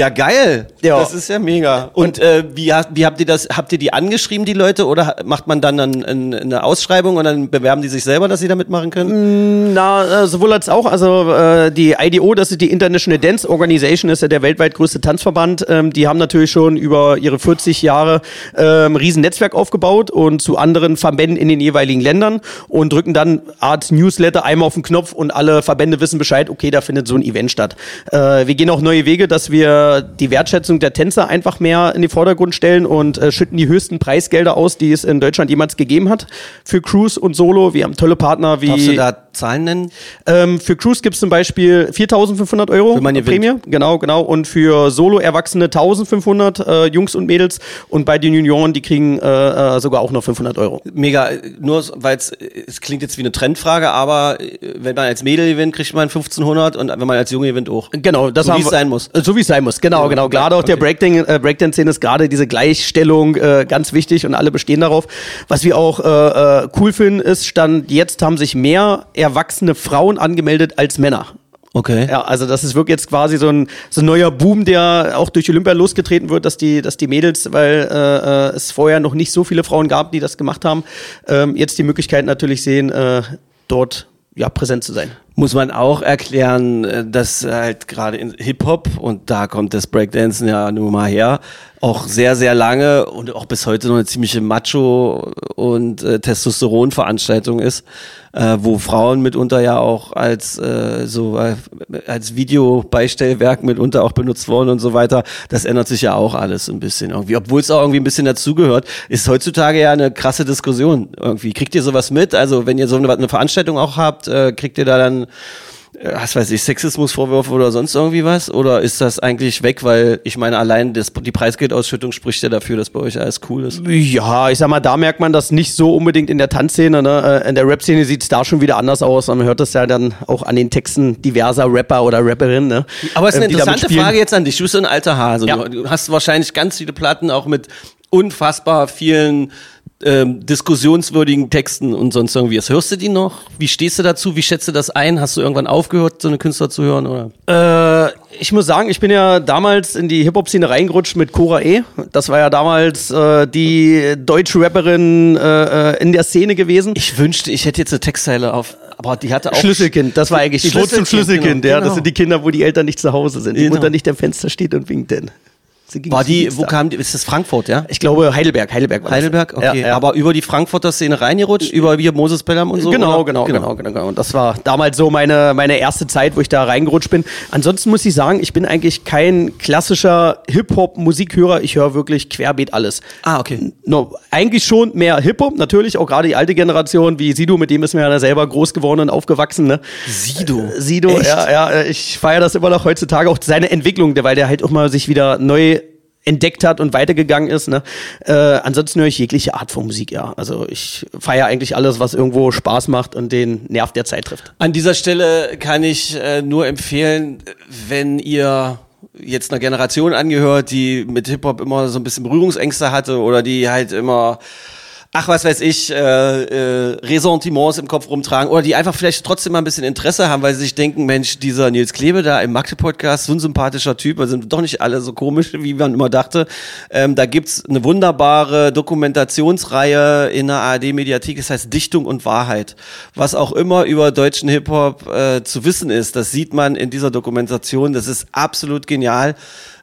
geil. Ja. Das ist ja mega. Und äh, wie, wie habt ihr das? Habt ihr die angeschrieben, die Leute, oder macht man dann ein, ein, eine Ausschreibung und dann bewerben die sich selber, dass sie da mitmachen können? Na, äh, sowohl als auch. Also äh, die IDO, das ist die International Dance Organization, ist ja der weltweit größte Tanzverband. Ähm, die haben natürlich schon über ihre 40 Jahre ähm, riesen Netzwerk aufgebaut und zu anderen Verbänden in den jeweiligen Ländern und drücken dann Art Newsletter einmal auf den Knopf und alle Verbände wissen Bescheid, okay, da findet so ein Event statt. Äh, wir gehen auch neue Wege, dass wir die Wertschätzung der Tänzer einfach mehr in den Vordergrund stellen und äh, schütten die höchsten Preisgelder aus, die es in Deutschland jemals gegeben hat für Cruise und Solo. Wir haben tolle Partner wie Darfst du da Zahlen nennen? ähm, für Cruise gibt's zum Beispiel 4.500 Euro man gewinnt. Prämie. Genau, genau. Und für Solo-Erwachsene 1.500 äh, Jungs und Mädels. Und bei den Junioren, die kriegen äh, äh, sogar auch noch 500 Euro. Mega, äh, nur weil es es klingt jetzt wie eine Trendfrage, aber äh, wenn man als Mädel gewinnt, kriegt man 1500 und wenn man als Junge gewinnt auch. Genau, das So, wie es sein muss. Äh, So wie es sein muss, genau, genau. Gerade auch der äh, Breakdance-Szene ist gerade diese Gleichstellung äh, ganz wichtig und alle bestehen darauf. Was wir auch äh, äh, cool finden, ist, stand jetzt haben sich mehr erwachsene Frauen angemeldet als Männer. Okay. Ja, also das ist wirklich jetzt quasi so ein, so ein neuer Boom, der auch durch Olympia losgetreten wird, dass die, dass die Mädels, weil äh, äh, es vorher noch nicht so viele Frauen gab, die das gemacht haben, ähm, jetzt die Möglichkeit natürlich sehen, äh, dort ja präsent zu sein. Muss man auch erklären, äh, dass halt gerade in Hip-Hop, und da kommt das Breakdancen ja nun mal her, auch sehr, sehr lange und auch bis heute noch eine ziemliche Macho- und äh, Testosteron-Veranstaltung ist, äh, wo Frauen mitunter ja auch als äh, so äh, als Videobeistellwerk mitunter auch benutzt wurden und so weiter. Das ändert sich ja auch alles ein bisschen irgendwie. Obwohl es auch irgendwie ein bisschen dazugehört, ist heutzutage ja eine krasse Diskussion irgendwie. Kriegt ihr sowas mit? Also wenn ihr so eine, eine Veranstaltung auch habt, äh, kriegt ihr da dann was weiß ich, Sexismusvorwürfe oder sonst irgendwie was? Oder ist das eigentlich weg, weil ich meine, allein das, die Preisgeldausschüttung spricht ja dafür, dass bei euch alles cool ist? Ja, ich sag mal, da merkt man das nicht so unbedingt in der Tanzszene. Ne? Äh, In der Rap-Szene sieht's da schon wieder anders aus. Man hört das ja dann auch an den Texten diverser Rapper oder Rapperinnen. Ne? Aber es ist eine Ähm, interessante. Frage jetzt an dich. Du bist so ein alter Hase. Ja. Du hast wahrscheinlich ganz viele Platten auch mit unfassbar vielen ähm, diskussionswürdigen Texten und sonst irgendwie. was. Hörst du die noch? Wie stehst du dazu? Wie schätzt du das ein? Hast du irgendwann aufgehört, so eine Künstler zu hören? Oder? Äh, ich muss sagen, ich bin ja damals in die Hip-Hop-Szene reingerutscht mit Cora E. Das war ja damals äh, die deutsche Rapperin äh, äh, in der Szene gewesen. Ich wünschte, ich hätte jetzt eine Textzeile auf, aber die hatte auch Schlüsselkind, das war eigentlich Die die Wurzel zum Schlüsselkind, Schlüsselkind. genau, Ja, das genau. sind die Kinder, wo die Eltern nicht zu Hause sind. Die Genau. Mutter nicht am Fenster steht und winkt denn. War die, wo kam die? Ist das Frankfurt, ja? Ich glaube Heidelberg, Heidelberg war das. Heidelberg? Okay. Ja, ja. Aber über die Frankfurter Szene reingerutscht? Über hier Moses Pelham und so? Genau, genau, genau, genau, genau. Und das war damals so meine, meine erste Zeit, wo ich da reingerutscht bin. Ansonsten muss ich sagen, ich bin eigentlich kein klassischer Hip-Hop-Musikhörer. Ich höre wirklich querbeet alles. Ah, okay. No, eigentlich schon mehr Hip-Hop, natürlich, auch gerade die alte Generation, wie Sido, mit dem ist mir ja selber groß geworden und aufgewachsen, ne? Sido. Sido, Echt? ja, ja, äh, ich feiere das immer noch heutzutage, auch seine Entwicklung, weil der halt auch mal sich wieder neu entdeckt hat und weitergegangen ist. Ne? Äh, ansonsten höre ich jegliche Art von Musik, ja. Also ich feiere eigentlich alles, was irgendwo Spaß macht und den Nerv der Zeit trifft. An dieser Stelle kann ich äh, nur empfehlen, wenn ihr jetzt einer Generation angehört, die mit Hip-Hop immer so ein bisschen Berührungsängste hatte oder die halt immer ach was weiß ich, äh, äh, Ressentiments im Kopf rumtragen oder die einfach vielleicht trotzdem mal ein bisschen Interesse haben, weil sie sich denken, Mensch, dieser Nils Klebe da im Magde-Podcast, so ein sympathischer Typ, wir sind doch nicht alle so komisch, wie man immer dachte. Ähm, da gibt's eine wunderbare Dokumentationsreihe in der ARD-Mediathek, das heißt Dichtung und Wahrheit. Was auch immer über deutschen Hip-Hop äh, zu wissen ist, das sieht man in dieser Dokumentation, das ist absolut genial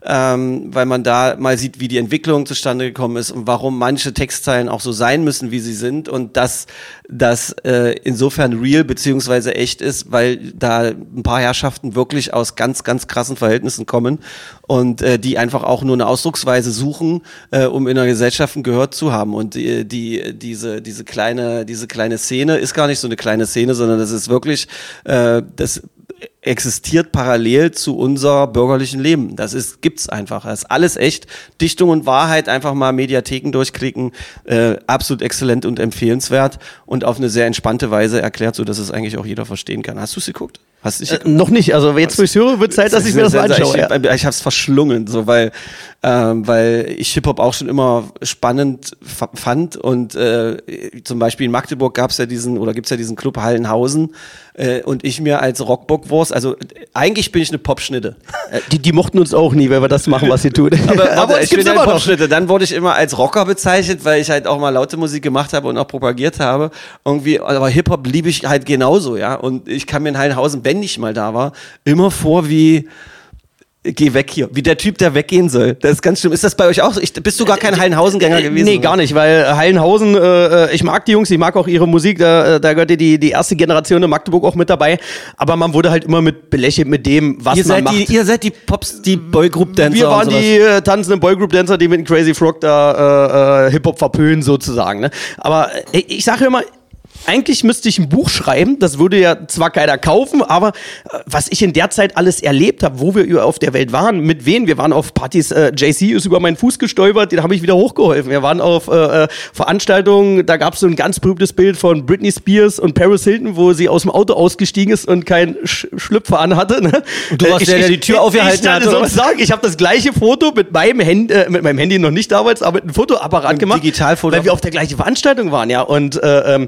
ähm, weil man da mal sieht, wie die Entwicklung zustande gekommen ist und warum manche Textzeilen auch so sein müssen, wie sie sind und dass das äh, insofern real beziehungsweise echt ist, weil da ein paar Herrschaften wirklich aus ganz, ganz krassen Verhältnissen kommen und äh, die einfach auch nur eine Ausdrucksweise suchen, äh, um in einer Gesellschaft ein Gehör zu haben. Und die, die, diese, diese kleine, diese kleine Szene ist gar nicht so eine kleine Szene, sondern das ist wirklich, äh, das existiert parallel zu unser bürgerlichen Leben. Das ist gibt's einfach. Das ist alles echt. Dichtung und Wahrheit einfach mal Mediatheken durchklicken. Äh, absolut exzellent und empfehlenswert und auf eine sehr entspannte Weise erklärt, so dass es eigentlich auch jeder verstehen kann. Hast du es geguckt? Hast du Äh, noch nicht, also jetzt, wo ich höre, wird Zeit, dass ich mir das mal anschaue. Ich, Ja. ich, ich habe es verschlungen, so weil ähm, weil ich Hip Hop auch schon immer spannend fa- fand und äh, zum Beispiel in Magdeburg gab es ja diesen oder gibt's ja diesen Club Hallenhausen äh, und ich mir als Rockbockwurst, also eigentlich bin ich eine Popschnitte. Äh, Die, die mochten uns auch nie, weil wir das machen, was sie tun. Aber, warte, uns ich bin gibt's immer. Popschnitte. Dann wurde ich immer als Rocker bezeichnet, weil ich halt auch mal laute Musik gemacht habe und auch propagiert habe. Irgendwie, aber Hip-Hop liebe ich halt genauso, ja. Und ich kam mir in Heidenhausen, wenn ich mal da war, immer vor wie geh weg hier, wie der Typ, der weggehen soll. Das ist ganz schlimm. Ist das bei euch auch so? Ich, bist du gar kein Heidenhausen-Gänger gewesen? Äh, Nee, gar nicht, weil Heilenhausen, äh, ich mag die Jungs, ich mag auch ihre Musik, da, da gehört die, die erste Generation in Magdeburg auch mit dabei, aber man wurde halt immer mit belächelt mit dem, was Ihr man seid, macht. die, ihr seid die Pops, die Boygroup-Dancer. wir waren die äh, tanzenden Boygroup-Dancer, die mit dem Crazy Frog da äh, äh, Hip-Hop verpönen sozusagen. Ne? Aber äh, ich sage immer, eigentlich müsste ich ein Buch schreiben, das würde ja zwar keiner kaufen, aber äh, was ich in der Zeit alles erlebt habe, wo wir auf der Welt waren, mit wem, wir waren auf Partys, äh, JC ist über meinen Fuß gestolpert, den habe ich wieder hochgeholfen. Wir waren auf äh, äh, Veranstaltungen, da gab es so ein ganz berühmtes Bild von Britney Spears und Paris Hilton, wo sie aus dem Auto ausgestiegen ist und keinen Sch Schlüpfer anhatte. Ne? Und du warst Äh, der, der die Tür aufgehalten ich, hat, Ich, so was? sagen, ich habe das gleiche Foto mit meinem Handy, äh, mit meinem Handy noch nicht damals, aber mit einem Fotoapparat Ein gemacht, Digitalfoto. weil wir auf der gleichen Veranstaltung waren, ja. Und äh, ähm,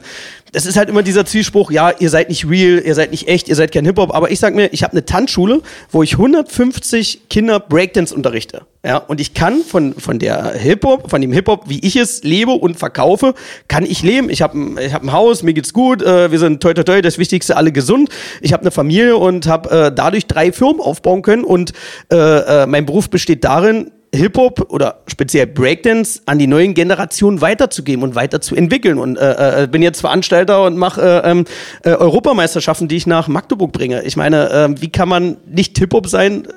das ist halt immer dieser Zwiespruch, ja, ihr seid nicht real, ihr seid nicht echt, ihr seid kein Hip-Hop, aber ich sag mir, ich habe eine Tanzschule, wo ich 150 Kinder Breakdance unterrichte. Ja, und ich kann von, von der Hip-Hop, von dem Hip-Hop, wie ich es lebe und verkaufe, kann ich leben. Ich habe ich hab ein Haus, mir geht's gut, äh, wir sind toi toi toi, das Wichtigste, alle gesund. Ich habe eine Familie und habe äh, dadurch drei Firmen aufbauen können und äh, äh, mein Beruf besteht darin, Hip-Hop oder speziell Breakdance an die neuen Generationen weiterzugeben und weiterzuentwickeln. Und äh, äh, bin jetzt Veranstalter und mache äh, ähm, äh, Europameisterschaften, die ich nach Magdeburg bringe. Ich meine, äh, wie kann man nicht Hip-Hop sein,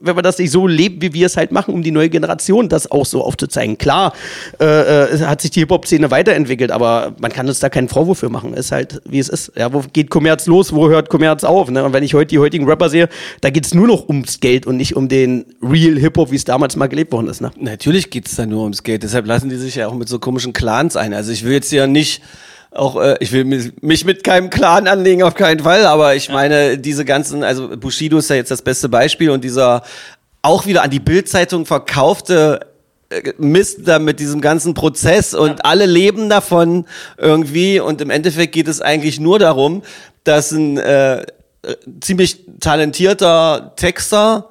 wenn man das nicht so lebt, wie wir es halt machen, um die neue Generation das auch so aufzuzeigen. Klar, äh, äh, es hat sich die Hip-Hop-Szene weiterentwickelt, aber man kann uns da keinen Vorwurf für machen. Ist halt, wie es ist. Ja, wo geht Kommerz los, wo hört Kommerz auf? Ne? Und wenn ich heute die heutigen Rapper sehe, da geht's nur noch ums Geld und nicht um den Real Hip-Hop, wie es damals mal gelebt worden ist. Ne? Natürlich geht's da nur ums Geld. Deshalb lassen die sich ja auch mit so komischen Clans ein. Also ich will jetzt ja nicht auch, äh, ich will mi- mich mit keinem Clan anlegen, auf keinen Fall, aber ich meine, diese ganzen, also Bushido ist ja jetzt das beste Beispiel und dieser auch wieder an die Bildzeitung verkaufte äh, Mist da mit diesem ganzen Prozess und alle leben davon irgendwie und im Endeffekt geht es eigentlich nur darum, dass ein äh, ziemlich talentierter Texter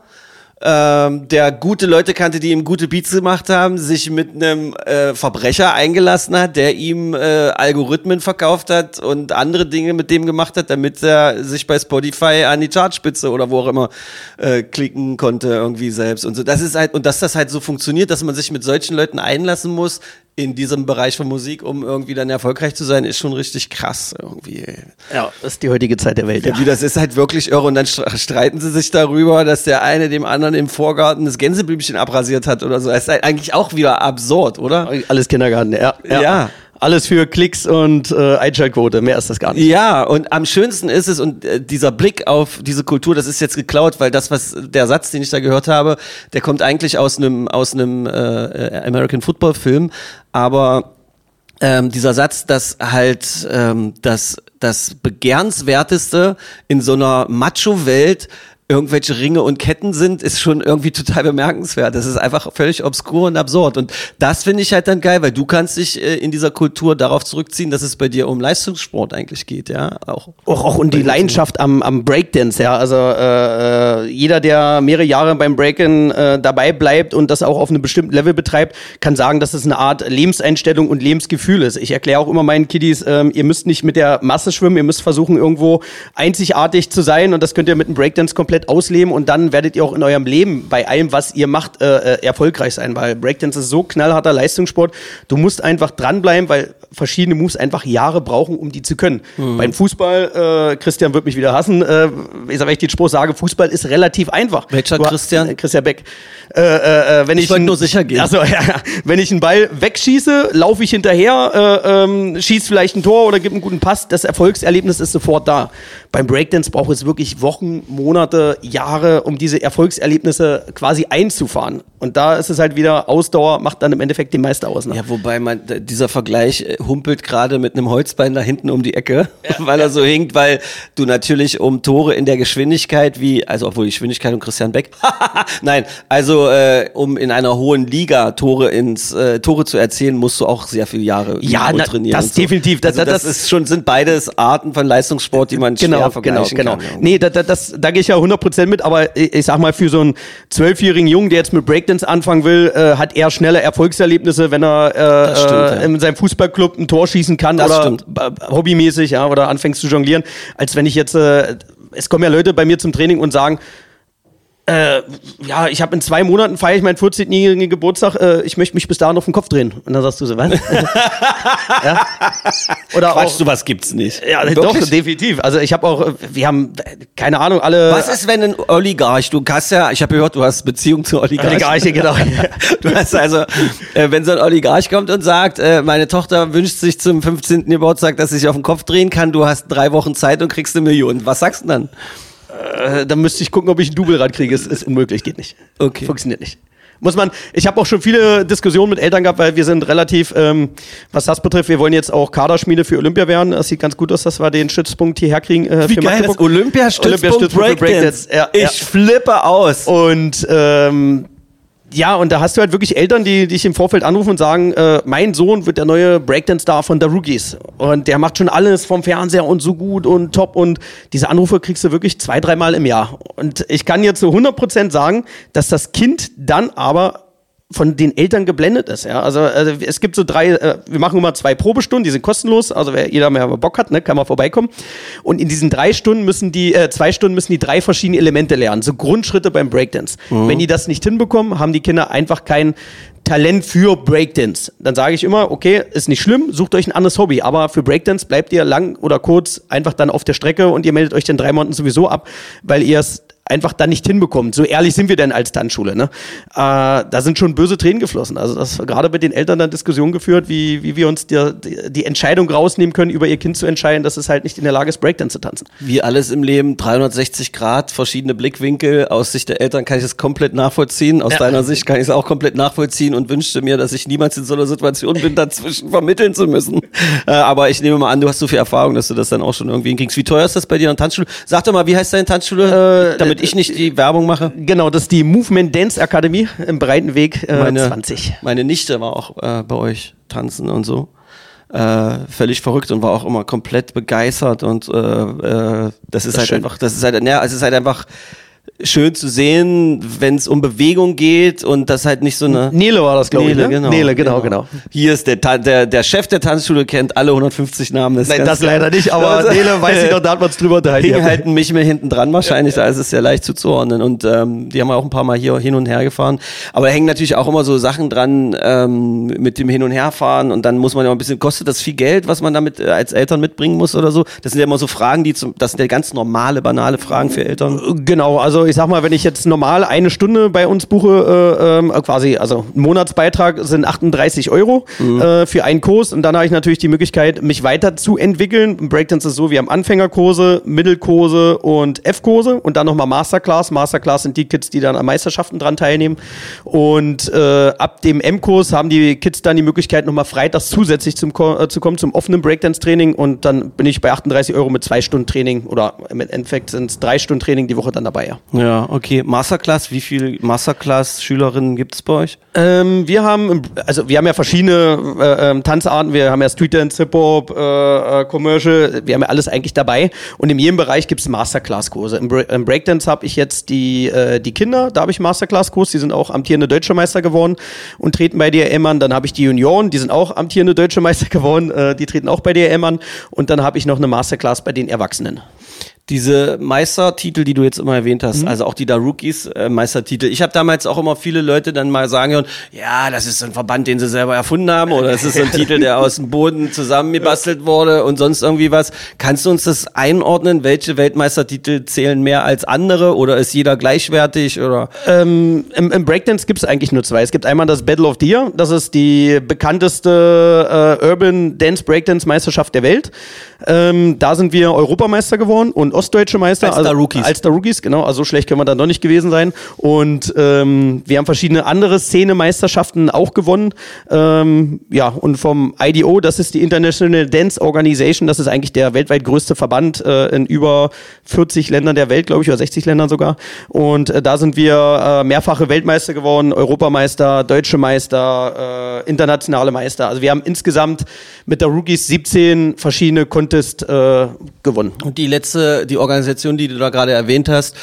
ähm, der gute Leute kannte, die ihm gute Beats gemacht haben, sich mit einem äh, Verbrecher eingelassen hat, der ihm äh, Algorithmen verkauft hat und andere Dinge mit dem gemacht hat, damit er sich bei Spotify an die Chartspitze oder wo auch immer äh, klicken konnte irgendwie selbst und so. Das ist halt und dass das halt so funktioniert, dass man sich mit solchen Leuten einlassen muss in diesem Bereich von Musik, um irgendwie dann erfolgreich zu sein, ist schon richtig krass irgendwie. Ja, das ist die heutige Zeit der Welt. Ja. Wie das ist halt wirklich irre. Und dann stre- streiten sie sich darüber, dass der eine dem anderen im Vorgarten das Gänseblümchen abrasiert hat oder so. Das ist halt eigentlich auch wieder absurd, oder? Alles Kindergarten, ja. Ja. Alles für Klicks und äh, Einschaltquote, mehr ist das gar nicht. Ja, und am schönsten ist es, und äh, dieser Blick auf diese Kultur, das ist jetzt geklaut, weil das, was der Satz, den ich da gehört habe, der kommt eigentlich aus einem aus einem äh, American Football Film, aber ähm, dieser Satz, dass halt ähm, das, das Begehrenswerteste in so einer Macho-Welt irgendwelche Ringe und Ketten sind, ist schon irgendwie total bemerkenswert. Das ist einfach völlig obskur und absurd. Und das finde ich halt dann geil, weil du kannst dich äh, in dieser Kultur darauf zurückziehen, dass es bei dir um Leistungssport eigentlich geht, ja. Auch, auch, auch und die Leidenschaft am, am Breakdance, ja. Also äh, äh, jeder, der mehrere Jahre beim Breaken äh, dabei bleibt und das auch auf einem bestimmten Level betreibt, kann sagen, dass es eine Art Lebenseinstellung und Lebensgefühl ist. Ich erkläre auch immer meinen Kiddies, ähm, ihr müsst nicht mit der Masse schwimmen, ihr müsst versuchen, irgendwo einzigartig zu sein und das könnt ihr mit dem Breakdance komplett ausleben und dann werdet ihr auch in eurem Leben bei allem, was ihr macht, äh, äh erfolgreich sein, weil Breakdance ist so knallharter Leistungssport. Du musst einfach dranbleiben, weil verschiedene Moves einfach Jahre brauchen, um die zu können. Mhm. Beim Fußball, äh, Christian wird mich wieder hassen, äh, wenn ich den Spruch sage, Fußball ist relativ einfach. Welcher du, Christian? Äh, Christian Beck. Äh, äh, äh wenn ich, ich wollte nur sicher gehen. Also, ja, wenn ich einen Ball wegschieße, laufe ich hinterher, äh, ähm, schieße vielleicht ein Tor oder gebe einen guten Pass. Das Erfolgserlebnis ist sofort da. Beim Breakdance braucht es wirklich Wochen, Monate, Jahre, um diese Erfolgserlebnisse quasi einzufahren. Und da ist es halt wieder Ausdauer, macht dann im Endeffekt die meiste aus. Ne? Ja, wobei man, dieser Vergleich äh, humpelt gerade mit einem Holzbein da hinten um die Ecke, ja. weil er so hinkt, weil du natürlich um Tore in der Geschwindigkeit wie, also obwohl die Geschwindigkeit und Christian Beck, nein, also äh, um in einer hohen Liga Tore ins äh, Tore zu erzielen, musst du auch sehr viele Jahre ja, na, trainieren. Das so. definitiv. Das, also das, das, ist schon, sind beides Arten von Leistungssport, die man genau, vergleichen genau, genau. kann. Nee, da, da, das, da gehe ich ja 100% mit, aber ich, ich sag mal, für so einen zwölfjährigen Jungen, der jetzt mit Breakdance anfangen will, äh, hat er schnelle Erfolgserlebnisse, wenn er äh, stimmt, ja. in seinem Fußballclub ein Tor schießen kann das oder stimmt. hobbymäßig, ja, oder anfängst zu jonglieren, als wenn ich jetzt, äh, es kommen ja Leute bei mir zum Training und sagen, äh, ja, ich habe in zwei Monaten feiere ich meinen 14-jährigen Geburtstag, äh, ich möchte mich bis dahin auf den Kopf drehen. Und dann sagst du so, was? ja? Oder Quatsch, auch, sowas gibt's nicht. Ja, Wirklich? doch, definitiv. Also ich habe auch, wir haben, keine Ahnung, alle... Was ist, wenn ein Oligarch, du hast ja, ich habe gehört, du hast Beziehung zu Oligarchen. Oligarche, genau. du hast also, äh, wenn so ein Oligarch kommt und sagt, äh, meine Tochter wünscht sich zum 15. Geburtstag, dass sie sich auf den Kopf drehen kann, du hast drei Wochen Zeit und kriegst eine Million. Was sagst du dann? Äh, dann müsste ich gucken, ob ich ein Double-Rad kriege. Ist, ist unmöglich, geht nicht. Okay. Funktioniert nicht. Muss man, ich habe auch schon viele Diskussionen mit Eltern gehabt, weil wir sind relativ, ähm, was das betrifft, wir wollen jetzt auch Kaderschmiede für Olympia werden. Das sieht ganz gut aus, dass wir den Stützpunkt hierher kriegen. Äh, Wie geil, das Olympia-Stützpunkt Olympia Breakdance. Breakdance. Ja, ich ja. flippe aus. Und ähm, ja, und da hast du halt wirklich Eltern, die dich im Vorfeld anrufen und sagen, äh, mein Sohn wird der neue Breakdance-Star von The Rookies. Und der macht schon alles vom Fernseher und so gut und top. Und diese Anrufe kriegst du wirklich zwei, dreimal im Jahr. Und ich kann jetzt zu 100% sagen, dass das Kind dann aber von den Eltern geblendet ist. Ja? Also, also es gibt so drei, äh, wir machen immer zwei Probestunden, die sind kostenlos. Also wer jeder mehr Bock hat, ne, kann mal vorbeikommen. Und in diesen drei Stunden müssen die, äh, zwei Stunden müssen die drei verschiedene Elemente lernen, so Grundschritte beim Breakdance. Mhm. Wenn die das nicht hinbekommen, haben die Kinder einfach kein Talent für Breakdance. Dann sage ich immer, okay, ist nicht schlimm, sucht euch ein anderes Hobby, aber für Breakdance bleibt ihr lang oder kurz einfach dann auf der Strecke und ihr meldet euch den drei Monaten sowieso ab, weil ihr es einfach dann nicht hinbekommt. So ehrlich sind wir denn als Tanzschule. Ne? Äh, da sind schon böse Tränen geflossen. Also das gerade mit den Eltern dann Diskussionen geführt, wie, wie wir uns die, die Entscheidung rausnehmen können, über ihr Kind zu entscheiden, dass es halt nicht in der Lage ist, Breakdance zu tanzen. Wie alles im Leben, 360 Grad, verschiedene Blickwinkel. Aus Sicht der Eltern kann ich es komplett nachvollziehen. Aus ja. deiner Sicht kann ich es auch komplett nachvollziehen und wünschte mir, dass ich niemals in so einer Situation bin, dazwischen vermitteln zu müssen. Äh, aber ich nehme mal an, du hast so viel Erfahrung, dass du das dann auch schon irgendwie hinkriegst. Wie teuer ist das bei dir an Tanzschule? Sag doch mal, wie heißt deine Tanzschule? Äh, damit ich nicht die Werbung mache? Genau, das ist die Movement Dance Akademie im Breitenweg äh, meine, 20. Meine Nichte war auch äh, bei euch tanzen und so. Äh, völlig verrückt und war auch immer komplett begeistert und äh, äh, das ist das halt schön. einfach, das ist halt, ja, es ist halt einfach schön zu sehen, wenn es um Bewegung geht und das halt nicht so eine. Nele war das, glaube ich. Ne? Genau, Nele, genau, genau, genau. Hier ist der, der, der Chef der Tanzschule, kennt alle 150 Namen. Das Nein, das leider nicht, aber Nele weiß ich noch, da hat man es drüber unterhalten. Hing halt mich mehr hinten dran wahrscheinlich, ja, ja. da ist es sehr leicht zuzuordnen und ähm, die haben auch ein paar Mal hier hin und her gefahren. Aber da hängen natürlich auch immer so Sachen dran ähm, mit dem Hin- und Herfahren und dann muss man ja auch ein bisschen, kostet das viel Geld, was man damit äh, als Eltern mitbringen muss oder so? Das sind ja immer so Fragen, die zum, das sind ja ganz normale, banale Fragen für Eltern. Genau, also ich sag mal, wenn ich jetzt normal eine Stunde bei uns buche, äh, äh, quasi, also ein Monatsbeitrag sind 38 Euro mhm. äh, für einen Kurs und dann habe ich natürlich die Möglichkeit, mich weiterzuentwickeln. Breakdance ist so, wir haben Anfängerkurse, Mittelkurse und F-Kurse und dann nochmal Masterclass. Masterclass sind die Kids, die dann an Meisterschaften dran teilnehmen. Und äh, ab dem M-Kurs haben die Kids dann die Möglichkeit, nochmal freitags zusätzlich zum, äh, zu kommen zum offenen Breakdance-Training und dann bin ich bei 38 Euro mit zwei Stunden Training oder im Endeffekt sind es drei Stunden Training die Woche dann dabei. Ja. Ja, okay. Masterclass, wie viele Masterclass-Schülerinnen gibt es bei euch? Ähm, wir haben, also wir haben ja verschiedene äh, ähm, Tanzarten. Wir haben ja Street Dance, Hip Hop, äh, äh, Commercial. Wir haben ja alles eigentlich dabei. Und in jedem Bereich gibt es Masterclass-Kurse. Im, Bra im Breakdance habe ich jetzt die äh, die Kinder. Da habe ich Masterclass-Kurs. Die sind auch amtierende Deutsche Meister geworden und treten bei DRM an. Dann habe ich die Junioren. Die sind auch amtierende Deutsche Meister geworden. Äh, die treten auch bei DRM an. Und dann habe ich noch eine Masterclass bei den Erwachsenen. Diese Meistertitel, die du jetzt immer erwähnt hast, also auch die da Rookies äh, Meistertitel. Ich habe damals auch immer viele Leute dann mal sagen hören, ja, das ist so ein Verband, den sie selber erfunden haben oder das ist so ein Titel, der aus dem Boden zusammengebastelt wurde und sonst irgendwie was. Kannst du uns das einordnen? Welche Weltmeistertitel zählen mehr als andere oder ist jeder gleichwertig oder? Ähm, im, Im Breakdance gibt es eigentlich nur zwei. Es gibt einmal das Battle of Year, das ist die bekannteste äh, Urban Dance Breakdance Meisterschaft der Welt. Ähm, da sind wir Europameister geworden und ostdeutsche Meister. Als da Rookies. Als da Rookies, genau. Also so schlecht können wir dann doch nicht gewesen sein. Und ähm, wir haben verschiedene andere Szene-Meisterschaften auch gewonnen. Ähm, ja, und vom IDO, das ist die International Dance Organization, das ist eigentlich der weltweit größte Verband äh, in über 40 Ländern der Welt, glaube ich, oder 60 Ländern sogar. Und äh, da sind wir äh, mehrfache Weltmeister geworden, Europameister, deutsche Meister, äh, internationale Meister. Also wir haben insgesamt mit der Rookies 17 verschiedene Contest äh, gewonnen. Und die letzte, die Organisation, die du da gerade erwähnt hast,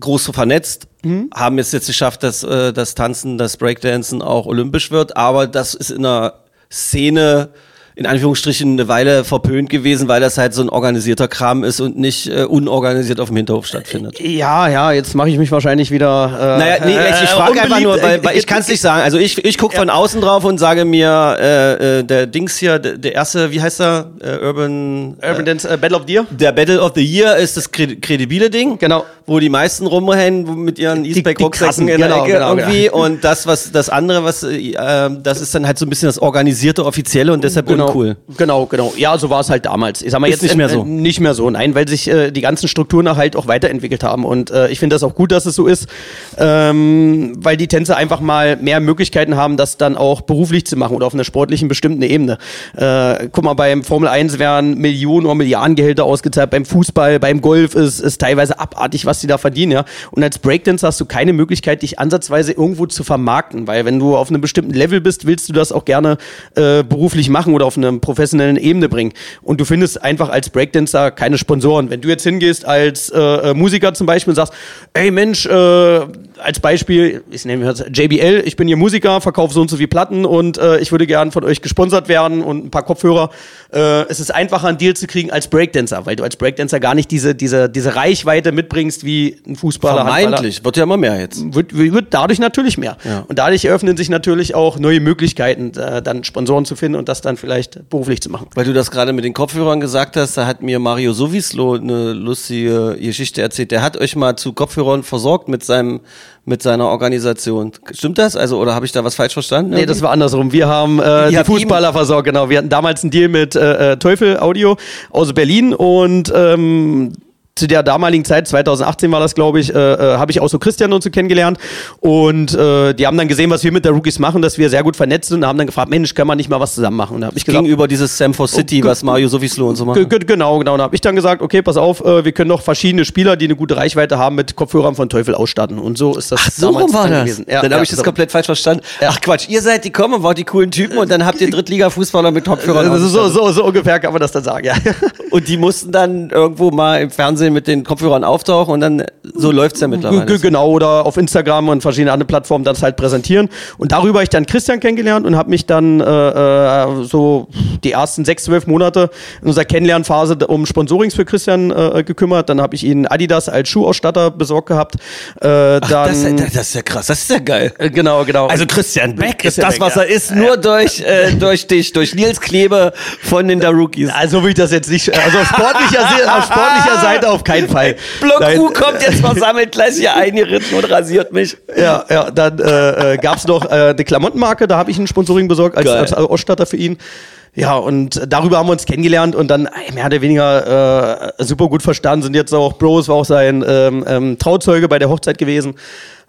groß vernetzt, haben es jetzt geschafft, dass äh, das Tanzen, das Breakdancen auch olympisch wird, aber das ist in der Szene in Anführungsstrichen eine Weile verpönt gewesen, weil das halt so ein organisierter Kram ist und nicht äh, unorganisiert auf dem Hinterhof stattfindet. Ja, ja, jetzt mache ich mich wahrscheinlich wieder. Äh, Naja, nee, ich, äh, frage einfach nur, weil, weil ich kann es nicht sagen. Also ich, ich gucke von außen drauf und sage mir, äh, äh, der Dings hier, der, der erste, wie heißt er? Äh, Urban, Urban Dance äh, Battle of the Year. Der Battle of the Year ist das kre- kredibile Ding. Genau. Wo die meisten rumrennen wo mit ihren E-Spec-Rucksäcken in der genau, Ecke genau, irgendwie. Und das, was das andere, was äh, äh, das ist dann halt so ein bisschen das organisierte, offizielle und deshalb uncool. Genau, genau. Ja, so war es halt damals. Ich sag mal Ist jetzt nicht mehr so. Äh, nicht mehr so, nein, weil sich äh, die ganzen Strukturen halt auch weiterentwickelt haben. Und äh, ich finde das auch gut, dass es so ist, ähm, weil die Tänzer einfach mal mehr Möglichkeiten haben, das dann auch beruflich zu machen oder auf einer sportlichen bestimmten Ebene. Äh, guck mal, beim Formel 1 werden Millionen oder Milliardengehälter ausgezahlt, beim Fußball, beim Golf ist, ist teilweise abartig, was die da verdienen, ja. Und als Breakdancer hast du keine Möglichkeit, dich ansatzweise irgendwo zu vermarkten, weil wenn du auf einem bestimmten Level bist, willst du das auch gerne äh, beruflich machen oder auf einer professionellen Ebene bringen. Und du findest einfach als Breakdancer keine Sponsoren. Wenn du jetzt hingehst als äh, äh, Musiker zum Beispiel und sagst, ey Mensch, äh, als Beispiel, ich nehme jetzt JBL, ich bin hier Musiker, verkaufe so und so viel Platten und äh, ich würde gern von euch gesponsert werden und ein paar Kopfhörer. Äh, es ist einfacher, einen Deal zu kriegen als Breakdancer, weil du als Breakdancer gar nicht diese, diese, diese Reichweite mitbringst wie ein Fußballer. Handballer Vermeintlich. Wird ja immer mehr jetzt. wird, wird dadurch natürlich mehr. Ja. Und dadurch eröffnen sich natürlich auch neue Möglichkeiten, äh, dann Sponsoren zu finden und das dann vielleicht beruflich zu machen. Weil du das gerade mit den Kopfhörern gesagt hast, da hat mir Mario Sowislo eine lustige Geschichte erzählt. Der hat euch mal zu Kopfhörern versorgt mit seinem mit seiner Organisation. Stimmt das? Also oder habe ich da was falsch verstanden? Nee, das war andersrum. Wir haben äh, die Fußballer versorgt, genau. Wir hatten damals einen Deal mit äh, äh, Teufel Audio aus Berlin und ähm, zu der damaligen Zeit, 2018 war das, glaube ich, äh, äh, habe ich auch so Christian und so kennengelernt. Und äh, die haben dann gesehen, was wir mit der Rookies machen, dass wir sehr gut vernetzt sind und haben dann gefragt, Mensch, können wir nicht mal was zusammen machen? Und da ich gesagt, gegenüber dieses Sam for City, Oh, was Mario Sowislo und so macht. ge- Genau, genau. Und da habe ich dann gesagt, okay, pass auf, äh, wir können doch verschiedene Spieler, die eine gute Reichweite haben, mit Kopfhörern von Teufel ausstatten. Und so ist das Ach, so damals war das. gewesen. Ja, dann ja, habe ich das so. komplett falsch verstanden. Ach Quatsch, ihr seid die kommen, wart die coolen Typen und dann habt ihr Drittliga-Fußballer mit Kopfhörern. Ist so, so, so ungefähr kann man das dann sagen, ja. Und die mussten dann irgendwo mal im Fernsehen mit den Kopfhörern auftauchen und dann so läuft's ja mittlerweile. Genau, oder auf Instagram und verschiedene andere Plattformen das halt präsentieren. Und darüber habe ich dann Christian kennengelernt und habe mich dann äh, äh, so die ersten sechs, zwölf Monate in unserer Kennenlernphase um Sponsorings für Christian äh, gekümmert. Dann habe ich ihn Adidas als Schuhausstatter besorgt gehabt. Äh, dann, das, das, ist ja krass, das ist ja geil. äh, genau, genau. Also Christian Beck Christian ist das, was er ist, nur durch, äh, durch dich, durch Nils Klebe von den Darukies. also will ich das jetzt nicht, also auf sportlicher, auf sportlicher Seite auf keinen Fall. Block Nein. U kommt jetzt mal sammelt gleich hier eingeritten und rasiert mich. Ja, ja, dann äh, äh, gab es noch äh, eine Klamottenmarke, da habe ich ein Sponsoring besorgt als, Geil. als Ausstatter für ihn. Ja, und darüber haben wir uns kennengelernt und dann mehr oder weniger äh, super gut verstanden, sind jetzt auch Bros, war auch sein ähm, ähm, Trauzeuge bei der Hochzeit gewesen.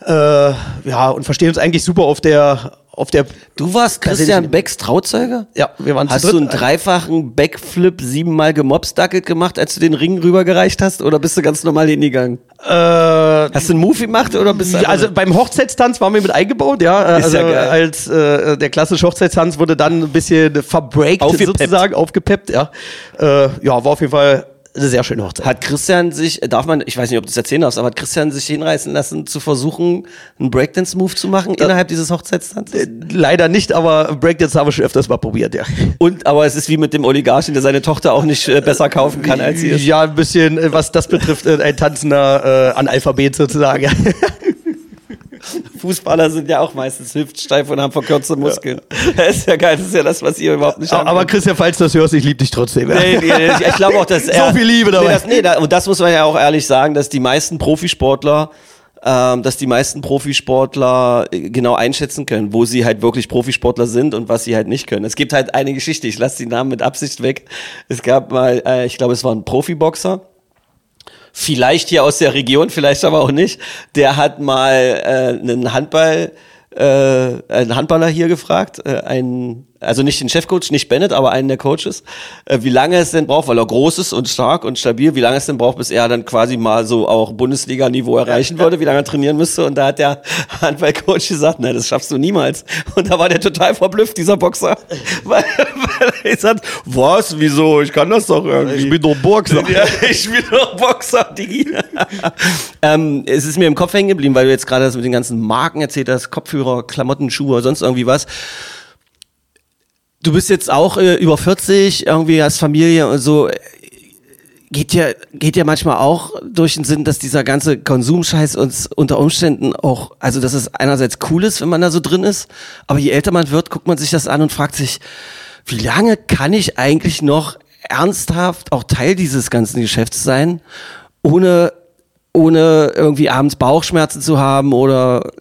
Äh, ja, und verstehen uns eigentlich super auf der auf der Du warst Christian Becks Trauzeuge? Ja, wir waren zu Hast dritt. du einen dreifachen Backflip siebenmal gemobsdackelt gemacht, als du den Ring rübergereicht hast? Oder bist du ganz normal hingegangen? äh, Hast du einen Move gemacht oder bist du Ja, also beim Hochzeitstanz waren wir mit eingebaut, ja. Ist Also ja geil. als äh, der klassische Hochzeitstanz wurde dann ein bisschen verbreakt Aufgepeppt. sozusagen, aufgepeppt, ja. Äh, ja, war auf jeden Fall eine sehr schöne Hochzeit. Hat Christian sich, darf man, ich weiß nicht, ob du es erzählen darfst, aber hat Christian sich hinreißen lassen, zu versuchen, einen Breakdance-Move zu machen innerhalb dieses Hochzeitstanzes? Leider nicht, aber Breakdance haben wir schon öfters mal probiert, ja. Und, aber es ist wie mit dem Oligarchen, der seine Tochter auch nicht äh, besser kaufen kann als sie ist. Ja, ein bisschen, äh, was das betrifft, äh, ein tanzender äh, Analphabet sozusagen. Ja. Fußballer sind ja auch meistens hüftsteif und haben verkürzte Muskeln. Das ist ja geil, das ist ja das, was ihr überhaupt nicht habt. Aber Christian, falls du das hörst, ich liebe dich trotzdem. Ja. Nee, nee, nee, ich glaube auch, dass So viel Liebe dabei. Nee, das, nee, da, und das muss man ja auch ehrlich sagen, dass die meisten Profisportler, ähm, dass die meisten Profisportler äh, genau einschätzen können, wo sie halt wirklich Profisportler sind und was sie halt nicht können. Es gibt halt eine Geschichte, ich lasse die Namen mit Absicht weg. Es gab mal, äh, ich glaube, es war ein Profiboxer. Vielleicht hier aus der Region, vielleicht aber auch nicht. Der hat mal äh, einen Handball, äh, einen Handballer hier gefragt, äh, einen, also nicht den Chefcoach, nicht Bennett, aber einen der Coaches, äh, wie lange es denn braucht, weil er groß ist und stark und stabil, wie lange es denn braucht, bis er dann quasi mal so auch Bundesliga-Niveau erreichen würde, wie lange er trainieren müsste. Und da hat der Handballcoach gesagt, na, das schaffst du niemals. Und da war der total verblüfft, dieser Boxer, weil, weil er sagt, was, wieso, ich kann das doch irgendwie. Ich bin doch Boxer. Ja, ich bin doch Boxer, Digi. ähm, es ist mir im Kopf hängen geblieben, weil du jetzt gerade das mit den ganzen Marken erzählt hast, Kopfhörer, Klamotten, Schuhe, sonst irgendwie was. Du bist jetzt auch äh, über 40, irgendwie hast Familie und so. Geht ja, geht ja manchmal auch durch den Sinn, dass dieser ganze Konsumscheiß uns unter Umständen auch, also dass es einerseits cool ist, wenn man da so drin ist, aber je älter man wird, guckt man sich das an und fragt sich, wie lange kann ich eigentlich noch ernsthaft auch Teil dieses ganzen Geschäfts sein, ohne, ohne irgendwie abends Bauchschmerzen zu haben oder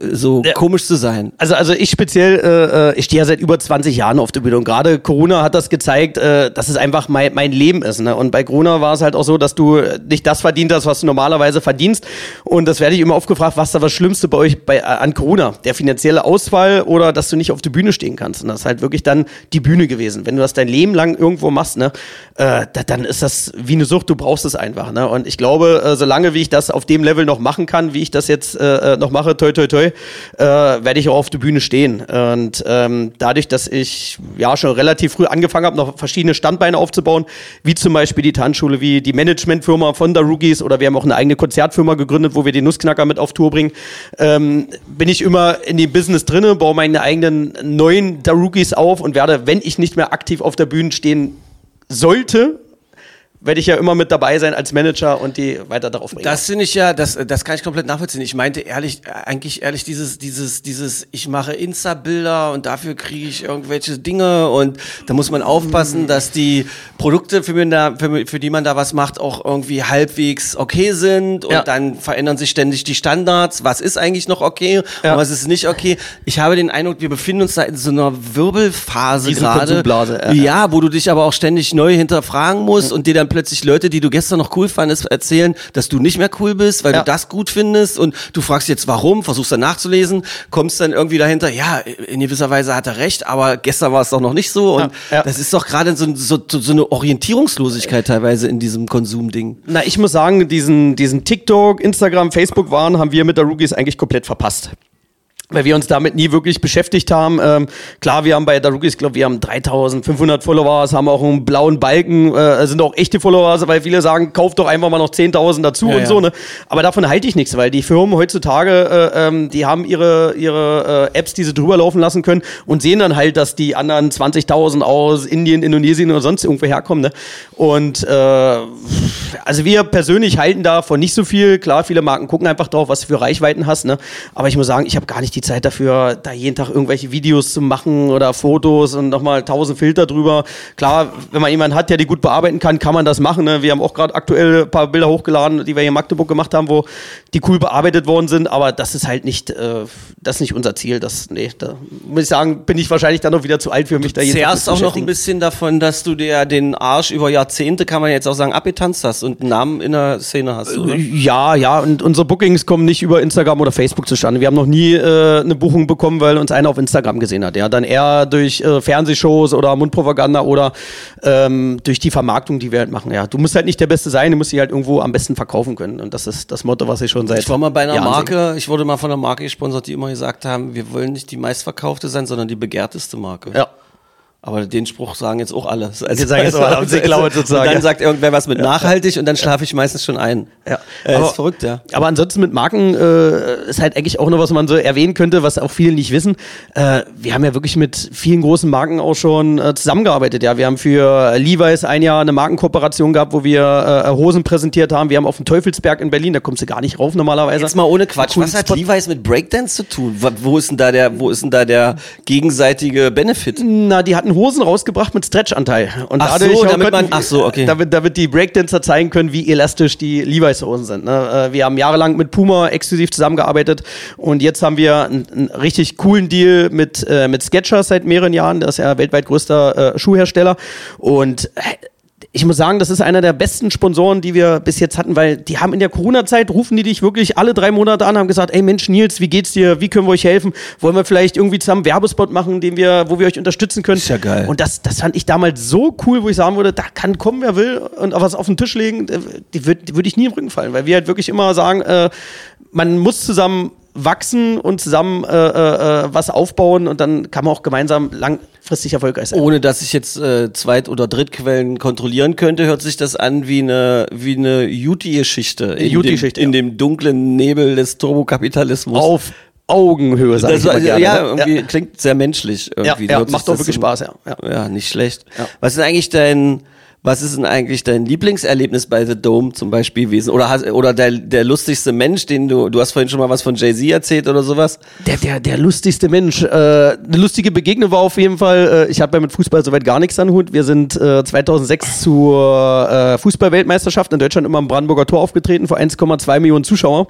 so Ja. komisch zu sein. Also, also ich speziell, äh, äh, ich stehe ja seit über 20 Jahren auf der Bühne und gerade Corona hat das gezeigt, äh, dass es einfach mein, mein Leben ist. Ne? Und bei Corona war es halt auch so, dass du nicht das verdient hast, was du normalerweise verdienst. Und das werde ich immer oft gefragt, was da das Schlimmste bei euch bei, äh, an Corona? Der finanzielle Ausfall oder dass du nicht auf der Bühne stehen kannst. Und das ist halt wirklich dann die Bühne gewesen. Wenn du das dein Leben lang irgendwo machst, ne, äh, da, dann ist das wie eine Sucht, du brauchst es einfach. Ne? Und ich glaube, äh, solange wie ich das auf dem Level noch machen kann, wie ich das jetzt äh, äh, noch mache, toi toi toi, äh, werde ich auch auf der Bühne stehen. Und ähm, dadurch, dass ich ja schon relativ früh angefangen habe, noch verschiedene Standbeine aufzubauen, wie zum Beispiel die Tanzschule, wie die Managementfirma von der Rookies oder wir haben auch eine eigene Konzertfirma gegründet, wo wir die Nussknacker mit auf Tour bringen, ähm, bin ich immer in dem Business drinne, baue meine eigenen neuen Rookies auf und werde, wenn ich nicht mehr aktiv auf der Bühne stehen sollte, werde ich ja immer mit dabei sein als Manager und die weiter darauf bringen. Das finde ich ja, das, das kann ich komplett nachvollziehen. Ich meinte ehrlich, eigentlich ehrlich dieses, dieses, dieses, ich mache Insta-Bilder und dafür kriege ich irgendwelche Dinge und da muss man aufpassen, dass die Produkte, für, da, für, für die man da was macht, auch irgendwie halbwegs okay sind und Ja. dann verändern sich ständig die Standards. Was ist eigentlich noch okay Ja. und was ist nicht okay? Ich habe den Eindruck, wir befinden uns da in so einer Wirbelphase gerade. Ja. Ja, wo du dich aber auch ständig neu hinterfragen musst und dir dann plötzlich Leute, die du gestern noch cool fandest, erzählen, dass du nicht mehr cool bist, weil Ja. du das gut findest und du fragst jetzt warum, versuchst dann nachzulesen, kommst dann irgendwie dahinter, ja, in gewisser Weise hat er recht, aber gestern war es doch noch nicht so und Ja, ja. das ist doch gerade so, so, so eine Orientierungslosigkeit teilweise in diesem Konsumding. Na, ich muss sagen, diesen, diesen TikTok, Instagram, Facebook-Waren haben wir mit der Rookies eigentlich komplett verpasst. Weil wir uns damit nie wirklich beschäftigt haben. Ähm, klar, wir haben bei der Rookies, glaube wir haben 3500 Followers, haben auch einen blauen Balken, äh, sind auch echte Followers, weil viele sagen, kauf doch einfach mal noch 10.000 dazu Ja, und ja. so. Ne? Aber davon halte ich nichts, weil die Firmen heutzutage, äh, ähm, die haben ihre, ihre äh, Apps, die sie drüber laufen lassen können und sehen dann halt, dass die anderen 20.000 aus Indien, Indonesien oder sonst irgendwo herkommen. Ne? Und äh, also wir persönlich halten davon nicht so viel. Klar, viele Marken gucken einfach drauf, was du für Reichweiten hast. Ne? Aber ich muss sagen, ich habe gar nicht die Zeit dafür, da jeden Tag irgendwelche Videos zu machen oder Fotos und nochmal tausend Filter drüber. Klar, wenn man jemanden hat, der die gut bearbeiten kann, kann man das machen. Ne? Wir haben auch gerade aktuell ein paar Bilder hochgeladen, die wir hier in Magdeburg gemacht haben, wo die cool bearbeitet worden sind. Aber das ist halt nicht, äh, das ist nicht unser Ziel. Das, nee, da muss ich sagen, bin ich wahrscheinlich dann noch wieder zu alt für mich da jeden Tag zu auch noch ein bisschen davon, dass du dir den Arsch über Jahrzehnte, kann man jetzt auch sagen, abgetanzt hast und einen Namen in der Szene hast, oder? Ja, ja, und unsere Bookings kommen nicht über Instagram oder Facebook zustande. Wir haben noch nie äh, äh, eine Buchung bekommen, weil uns einer auf Instagram gesehen hat. Ja, dann eher durch äh, Fernsehshows oder Mundpropaganda oder ähm, durch die Vermarktung, die wir halt machen. Ja, du musst halt nicht der Beste sein, du musst dich halt irgendwo am besten verkaufen können. Und das ist das Motto, was ich schon seit. Ich war mal bei einer Jahren Marke, ich wurde mal von einer Marke gesponsert, die immer gesagt haben, wir wollen nicht die meistverkaufte sein, sondern die begehrteste Marke. Ja. Aber den Spruch sagen jetzt auch alle. Also, Die sagen jetzt auch alle, sie geklaut sozusagen, Und dann sagt irgendwer was mit nachhaltig und dann schlafe ich meistens schon ein. Ja. Äh, Aber- ist verrückt, ja. Aber ansonsten mit Marken äh, ist halt eigentlich auch noch was man so erwähnen könnte, was auch viele nicht wissen. Äh, wir haben ja wirklich mit vielen großen Marken auch schon äh, zusammengearbeitet. Ja, wir haben für Levi's ein Jahr eine Markenkooperation gehabt, wo wir äh, Hosen präsentiert haben. Wir haben auf dem Teufelsberg in Berlin, da kommst du gar nicht rauf normalerweise. Jetzt mal ohne Quatsch. Was hat. Levi's mit Breakdance zu tun? Wo- Wo ist denn da der, wo ist denn da der gegenseitige Benefit? Na, die hatten Hosen rausgebracht mit Stretchanteil. Und Ach dadurch so, damit man- ach so, okay. Damit, damit die Breakdancer zeigen können, wie elastisch die Levi's-Hosen sind. Ne? Äh, Wir haben jahrelang mit Puma exklusiv zusammengearbeitet und jetzt haben wir einen, einen richtig coolen Deal mit, äh, mit Skechers seit mehreren Jahren. Das ist ja weltweit größter äh, Schuhhersteller. Und ich muss sagen, das ist einer der besten Sponsoren, die wir bis jetzt hatten, weil die haben in der Corona-Zeit, rufen die dich wirklich alle drei Monate an, haben gesagt, ey Mensch, Nils, wie geht's dir? Wie können wir euch helfen? Wollen wir vielleicht irgendwie zusammen einen Werbespot machen, den wir, wo wir euch unterstützen können? Ist ja geil. Und das, das fand ich damals so cool, wo ich sagen würde, da kann kommen, wer will und was auf den Tisch legen, die würde würd ich nie im Rücken fallen, weil wir halt wirklich immer sagen, äh, man muss zusammen wachsen und zusammen äh, äh, äh, was aufbauen und dann kann man auch gemeinsam langfristig erfolgreich sein. Ohne dass ich jetzt äh, Zweit- oder Drittquellen kontrollieren könnte, hört sich das an wie eine wie eine Juti-Geschichte. In, Juti-Geschichte, dem, in ja. dem dunklen Nebel des Turbokapitalismus. Auf Augenhöhe, sag das ich immer gerne. ja, ne? irgendwie klingt sehr menschlich. Irgendwie. Ja, ja, macht doch wirklich Spaß, ja. Ja. Ja, nicht schlecht. Ja. Was ist eigentlich dein was ist denn eigentlich dein Lieblingserlebnis bei The Dome zum Beispiel gewesen? Oder, hast, oder der, der lustigste Mensch, den du, du hast vorhin schon mal was von Jay-Z erzählt oder sowas? Der, der, der lustigste Mensch. Äh, eine lustige Begegnung war auf jeden Fall, äh, ich habe ja mit Fußball soweit gar nichts an Hut. Wir sind äh, 2006 zur äh, Fußballweltmeisterschaft in Deutschland immer am Brandenburger Tor aufgetreten vor 1,2 Millionen Zuschauer.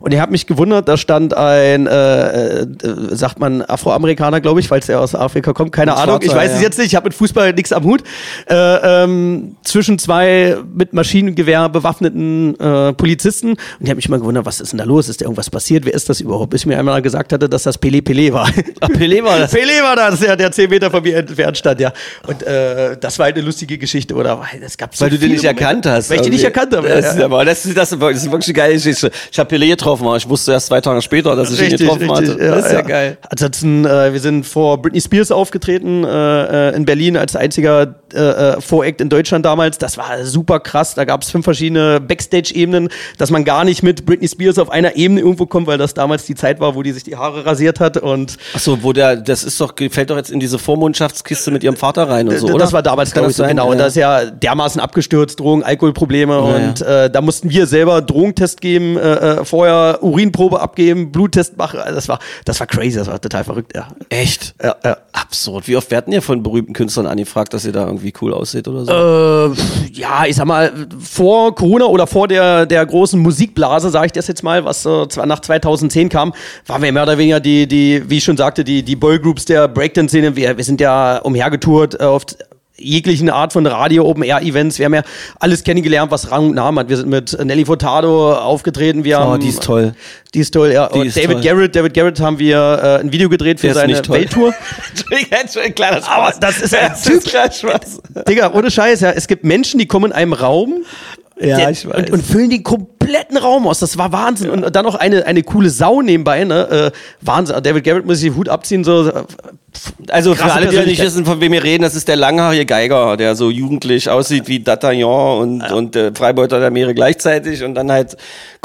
Und ich habe mich gewundert, da stand ein, äh, äh, sagt man Afroamerikaner, glaube ich, falls er aus Afrika kommt. Keine Ein Ahnung, ich weiß es jetzt nicht. Ich habe mit Fußball nichts am Hut. Äh, ähm, zwischen zwei mit Maschinengewehr bewaffneten äh, Polizisten. Und ich habe mich mal gewundert, was ist denn da los? Ist da irgendwas passiert? Wer ist das überhaupt? Bis mir einmal gesagt hatte, dass das Pele Pele war. Ach, Pelé war das. Pelé war das, der, der 10 Meter von mir entfernt stand, ja. Und äh, das war halt eine lustige Geschichte, oder? Weil Es gab so Weil du den nicht erkannt Momente. hast. Weil ich den nicht erkannt habe. Das, ja, ist, ja. aber das, ist, das, ist, wirklich eine geile Geschichte. Ich habe Pelé getroffen, aber ich wusste erst zwei Tage später, dass ich ihn getroffen hatte. das ist ja, geil. Ansonsten, äh, wir sind vor Britney Spears aufgetreten äh, äh, in Berlin als einziger äh, äh, Voract in Deutschland damals. Das war super krass. Da gab es fünf verschiedene Backstage-Ebenen, dass man gar nicht mit Britney Spears auf einer Ebene irgendwo kommt, weil das damals die Zeit war, wo die sich die Haare rasiert hat und Achso, wo der, das ist doch, fällt doch jetzt in diese Vormundschaftskiste mit ihrem Vater rein und so, oder? Das war damals, glaube ich, so genau. Und Ja. da ist ja dermaßen abgestürzt, Drogen, Alkoholprobleme. und Äh, da mussten wir selber Drogentest geben, äh, äh, vorher Urinprobe abgeben, Bluttest machen. Also Das war, das war crazy, das war total verrückt, ja. Echt? Ja, ja. Absurd. Wie oft werden ihr von berühmten Künstlern angefragt, dass ihr da irgendwie cool aussieht oder so? Äh, ja, ich sag mal, vor Corona oder vor der, der großen Musikblase, sage ich das jetzt mal, was äh, nach 2010 kam, waren wir mehr oder weniger die, die wie ich schon sagte, die, die Boygroups der Breakdance-Szene. Wir, wir sind ja umhergetourt äh, auf jeglichen Art von Radio-Open-Air-Events. Wir haben ja alles kennengelernt, was Rang und Namen hat. Wir sind mit Nelly Furtado aufgetreten. Wir Oh, haben, die ist toll. Die ist toll, ja. Ist David toll. Garrett, David Garrett haben wir äh, ein Video gedreht für seine. Welttour. Entschuldigung, kleiner Spaß. Aber das ist ein das Typ. ist Spaß. Digga, ohne Scheiß, ja. Es gibt Menschen, die kommen in einem Raum Ja, der, ich weiß. Und, und füllen den kompletten Raum aus. Das war Wahnsinn. Und dann noch eine, eine coole Sau nebenbei, ne? Äh, Wahnsinn. David Garrett muss sich den Hut abziehen, so. äh, Also für alle, die nicht wissen, von wem wir reden, das ist der langhaarige Geiger, der so jugendlich aussieht wie D'Artagnan und, und äh, Freibeuter der Meere gleichzeitig und dann halt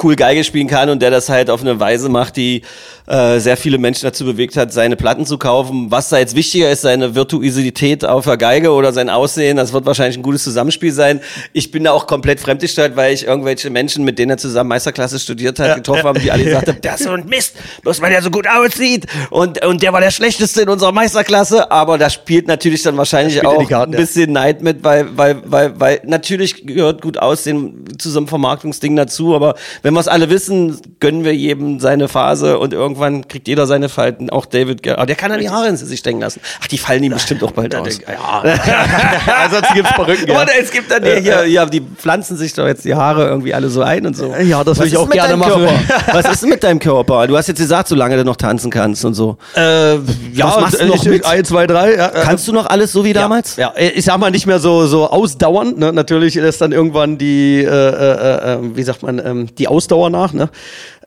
cool Geige spielen kann und der das halt auf eine Weise macht, die äh, sehr viele Menschen dazu bewegt hat, seine Platten zu kaufen. Was da jetzt wichtiger ist, seine Virtuosität auf der Geige oder sein Aussehen, das wird wahrscheinlich ein gutes Zusammenspiel sein. Ich bin da auch komplett fremdgesteuert, weil ich irgendwelche Menschen, mit denen er zusammen Meisterklasse studiert hat, getroffen habe, die alle gesagt haben, das ist so ein Mist, bloß weil er so gut aussieht und, und der war der Schlechteste in unserer Meisterklasse, aber da spielt natürlich dann wahrscheinlich in auch die Karten, ein bisschen Neid mit, weil, weil, weil, weil natürlich gehört gut aussehen zu so einem Vermarktungsding dazu, aber wenn wir es alle wissen, gönnen wir jedem seine Phase und irgendwann kriegt jeder seine Falten, auch David, aber der kann dann die Haare ins Gesicht stecken lassen. Ach, die fallen ihm bestimmt auch bald aus. Ja. Ansonsten gibt's Perücken, ja. Aber es gibt dann ja, hier, ja, die pflanzen sich doch jetzt die Haare irgendwie alle so ein und so. Ja, das will ich auch gerne machen. Was ist denn mit deinem Körper? Du hast jetzt gesagt, solange du noch tanzen kannst und so. Äh, ja, Was machst du und, noch ich, mit? Eins, zwei, drei. Ja, äh, Kannst du noch alles so wie damals? Ja, ja, ich sag mal nicht mehr so, so ausdauernd. Ne? Natürlich ist dann irgendwann die, äh, äh, äh, wie sagt man, ähm, die Ausdauer nach. Ne?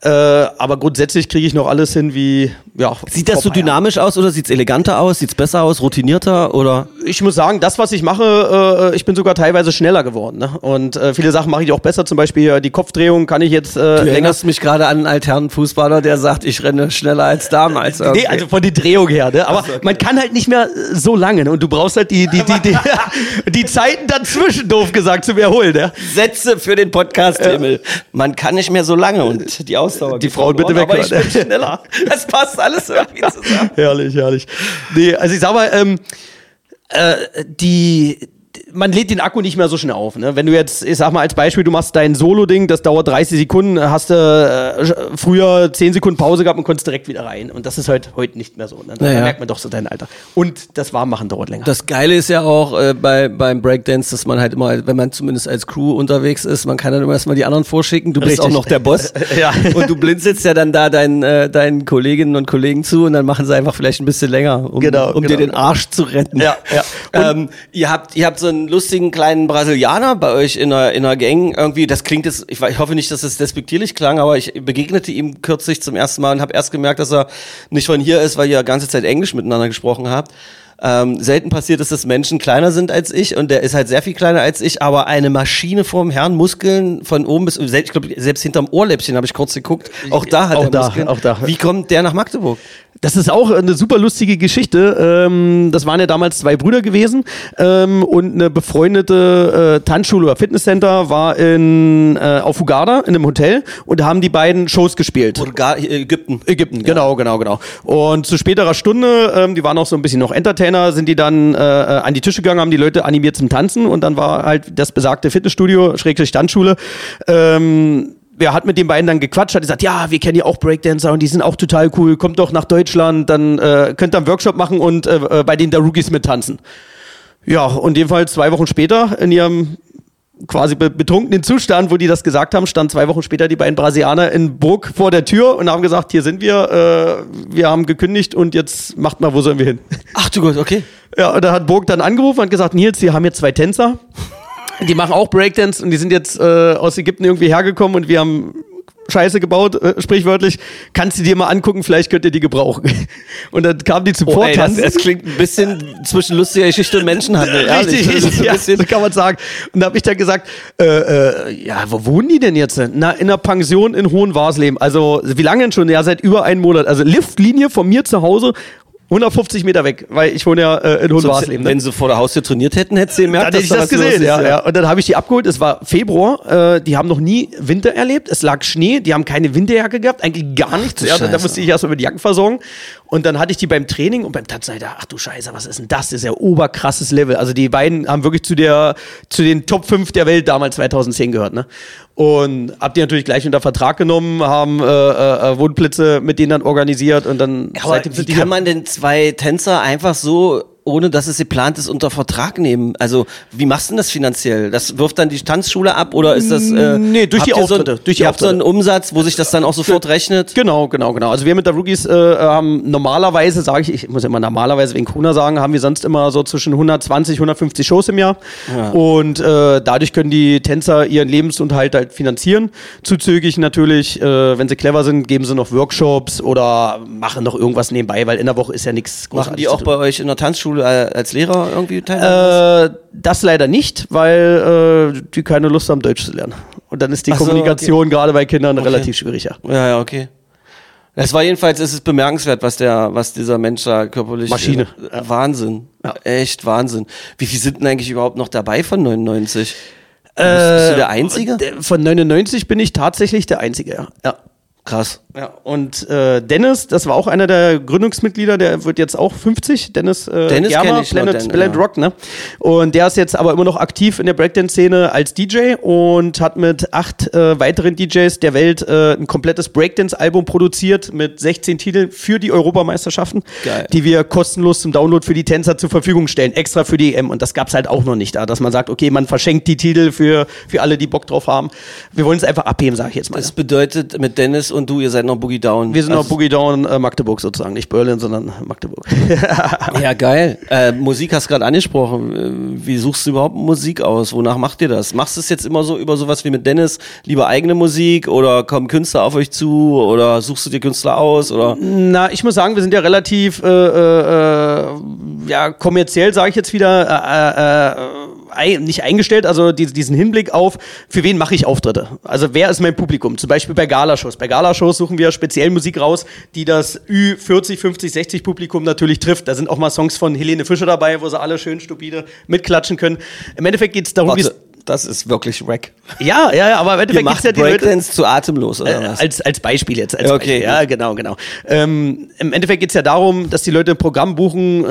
Äh, aber grundsätzlich kriege ich noch alles hin wie, ja. Sieht das so dynamisch aus oder sieht's eleganter aus? Sieht's besser aus? Routinierter oder? Ich muss sagen, das, was ich mache, äh, ich bin sogar teilweise schneller geworden. Ne? Und äh, viele Sachen mache ich auch besser. Zum Beispiel äh, die Kopfdrehung kann ich jetzt äh, Du länger. erinnerst mich gerade an einen alternen Fußballer, der sagt, ich renne schneller als damals. Nee, Okay. also von der Drehung her, ne? Aber man kann halt nicht mehr äh, so lange, ne? Und du brauchst halt die, die, die, die, die Zeiten dazwischen, doof gesagt, zum Erholen, ne? Sätze für den Podcast, Himmel. Man kann nicht mehr so lange und die Ausdauer. Die Frauen bitte verloren, Aber ich bin schneller. Das passt alles irgendwie zusammen. Herrlich, herrlich. Nee, also ich sag mal, ähm, äh, die, man lädt den Akku nicht mehr so schnell auf. Ne? Wenn du jetzt, ich sag mal als Beispiel, du machst dein Solo-Ding, das dauert 30 Sekunden, hast du äh, früher 10 Sekunden Pause gehabt und konntest direkt wieder rein. Und das ist halt heute nicht mehr so. Ne? Da Naja. merkt man doch so dein Alter. Und das Warmmachen dauert länger. Das Geile ist ja auch äh, bei, beim Breakdance, dass man halt immer, wenn man zumindest als Crew unterwegs ist, man kann dann immer erstmal die anderen vorschicken. Du bist Richtig. auch noch der Boss. Ja. Und du blinzelst ja dann da deinen, äh, deinen Kolleginnen und Kollegen zu und dann machen sie einfach vielleicht ein bisschen länger, um, Genau, um dir genau. den Arsch zu retten. Ja, ja. Ähm, ihr habt, ihr habt so einen lustigen kleinen Brasilianer bei euch in einer, in einer Gang irgendwie. Das klingt jetzt, ich, ich hoffe nicht, dass es despektierlich klang, aber ich begegnete ihm kürzlich zum ersten Mal und habe erst gemerkt, dass er nicht von hier ist, weil ihr ganze Zeit Englisch miteinander gesprochen habt. Ähm, selten passiert es, dass Menschen kleiner sind als ich und der ist halt sehr viel kleiner als ich, aber eine Maschine vorm Herrn, Muskeln von oben bis, ich glaube, selbst hinterm Ohrläppchen habe ich kurz geguckt. Auch da hat Auch er da, Muskeln. auch da. Wie kommt der nach Magdeburg? Das ist auch eine super lustige Geschichte. Ähm, das waren ja damals zwei Brüder gewesen ähm, und eine befreundete äh, Tanzschule oder Fitnesscenter war in, äh, auf Uganda in einem Hotel und da haben die beiden Shows gespielt. Bulgar Ägypten. Ägypten, genau, genau, genau. Und zu späterer Stunde, ähm, die waren auch so ein bisschen noch Entertainer, sind die dann äh, äh, an die Tische gegangen, haben die Leute animiert zum Tanzen und dann war halt das besagte Fitnessstudio, Schrägstrich Tanzschule, ähm, wer hat mit den beiden dann gequatscht, hat gesagt, ja, wir kennen ja auch Breakdancer und die sind auch total cool, kommt doch nach Deutschland, dann äh, könnt ihr einen Workshop machen und äh, äh, bei den Darugis mittanzen. Ja, und jedenfalls zwei Wochen später in ihrem quasi be betrunkenen Zustand, wo die das gesagt haben, standen zwei Wochen später die beiden Brasilianer in Burg vor der Tür und haben gesagt, hier sind wir, äh, wir haben gekündigt und jetzt macht mal, wo sollen wir hin? Ach du Gott, okay. Ja, und da hat Burg dann angerufen und gesagt, Nils, wir haben jetzt zwei Tänzer, die machen auch Breakdance und die sind jetzt äh, aus Ägypten irgendwie hergekommen und wir haben Scheiße gebaut, äh, sprichwörtlich. Kannst du dir mal angucken, vielleicht könnt ihr die gebrauchen. Und dann kamen die zum Oh, ey, das, Vortanzen. das klingt ein bisschen zwischen lustiger Geschichte und Menschenhandel. Richtig, richtig, ja, bisschen- so kann man sagen. Und da habe ich dann gesagt, äh, äh, ja, wo wohnen die denn jetzt? Na, in einer Pension in Hohenwarsleben. Also, wie lange denn schon? Ja, seit über einem Monat. Also, Liftlinie von mir zu Hause 150 Meter weg, weil ich wohne ja äh, in Hohenwarsleben. ne? Wenn sie vor der Haustür trainiert hätten, hättest du gemerkt, Dann hätte ich da das gesehen, ist, ja, ja. Und dann habe ich die abgeholt. Es war Februar. Äh, die haben noch nie Winter erlebt. Es lag Schnee. Die haben keine Winterjacke gehabt. Eigentlich gar nichts. du Ja, da, da Scheiße. musste ich erst mal mit Jacken versorgen. Und dann hatte ich die beim Training und beim Tanzen. Dachte, ach du Scheiße, was ist denn das? Das ist ja oberkrasses Level. Also die beiden haben wirklich zu der, zu den Top 5 der Welt damals 2010 gehört, ne? Und hab die natürlich gleich unter Vertrag genommen, haben äh, äh, Wohnplätze mit denen dann organisiert und dann Aber seitdem wie kann man denn zwei Tänzer einfach so, ohne dass es geplant ist, unter Vertrag nehmen? Also, wie machst du denn das finanziell? Das wirft dann die Tanzschule ab oder ist das... Äh, Nee, durch die ihr so, Auftritte, durch die ihr habt so einen Umsatz, wo sich das dann auch sofort rechnet? Genau, genau, genau. Also wir mit der Rookies äh, haben normalerweise, sage ich, ich muss immer normalerweise wegen Corona sagen, haben wir sonst immer so zwischen 120, 150 Shows im Jahr. Und äh, dadurch können die Tänzer ihren Lebensunterhalt halt finanzieren. Zuzüglich natürlich, äh, wenn sie clever sind, geben sie noch Workshops oder machen noch irgendwas nebenbei, weil in der Woche ist ja nichts Machen die auch bei euch in der Tanzschule äh, als Lehrer irgendwie teilweise? Äh, das leider nicht, weil äh, die keine Lust haben, Deutsch zu lernen. Und dann ist die so, Kommunikation gerade bei Kindern relativ schwierig, ja. ja, ja, okay. Es war jedenfalls, es ist bemerkenswert, was der, was dieser Mensch da körperlich. Maschine. Äh, Wahnsinn. Ja. Echt Wahnsinn. Wie viel sind denn eigentlich überhaupt noch dabei von 99? Äh, bist du der Einzige? Von 99 bin ich tatsächlich der Einzige, ja. ja. Krass. Ja, und äh, Dennis, das war auch einer der Gründungsmitglieder, der wird jetzt auch 50. Dennis, äh, Dennis Germer, ich Planet, Den- Planet ja. Rock, ne? Und der ist jetzt aber immer noch aktiv in der Breakdance-Szene als DJ und hat mit acht äh, weiteren DJs der Welt äh, ein komplettes Breakdance-Album produziert mit 16 Titeln für die Europameisterschaften, Geil. die wir kostenlos zum Download für die Tänzer zur Verfügung stellen, extra für die EM. Und das gab's halt auch noch nicht da, dass man sagt, okay, man verschenkt die Titel für, für alle, die Bock drauf haben. Wir wollen es einfach abheben, sage ich jetzt mal. Das bedeutet, mit Dennis und du, ihr seid noch Boogie Down. Wir sind noch Also- Boogie Down äh, Magdeburg sozusagen, nicht Berlin, sondern Magdeburg. Ja, geil. Äh, Musik hast gerade angesprochen. Äh, Wie suchst du überhaupt Musik aus? Wonach macht ihr das? Machst du es jetzt immer so über sowas wie mit Dennis, lieber eigene Musik oder kommen Künstler auf euch zu oder suchst du dir Künstler aus oder? Na, ich muss sagen, wir sind ja relativ äh, äh, äh, ja, kommerziell, sage ich jetzt wieder, äh, äh, ein, nicht eingestellt, also die, diesen Hinblick auf, für wen mache ich Auftritte? Also wer ist mein Publikum? Zum Beispiel bei Galashows. Bei Galashows suchen wir speziell Musik raus, die das Ü40, 50, 60 Publikum natürlich trifft. Da sind auch mal Songs von Helene Fischer dabei, wo sie alle schön stupide mitklatschen können. Im Endeffekt geht es darum, wie das ist wirklich wack. ja, ja, ja, aber im Endeffekt macht ja die Leute, Breakdance zu atemlos oder Äh, was? als, als Beispiel jetzt. Als okay, Beispiel. ja genau, genau. Ähm, Im Endeffekt geht's ja darum, dass die Leute ein Programm buchen, äh,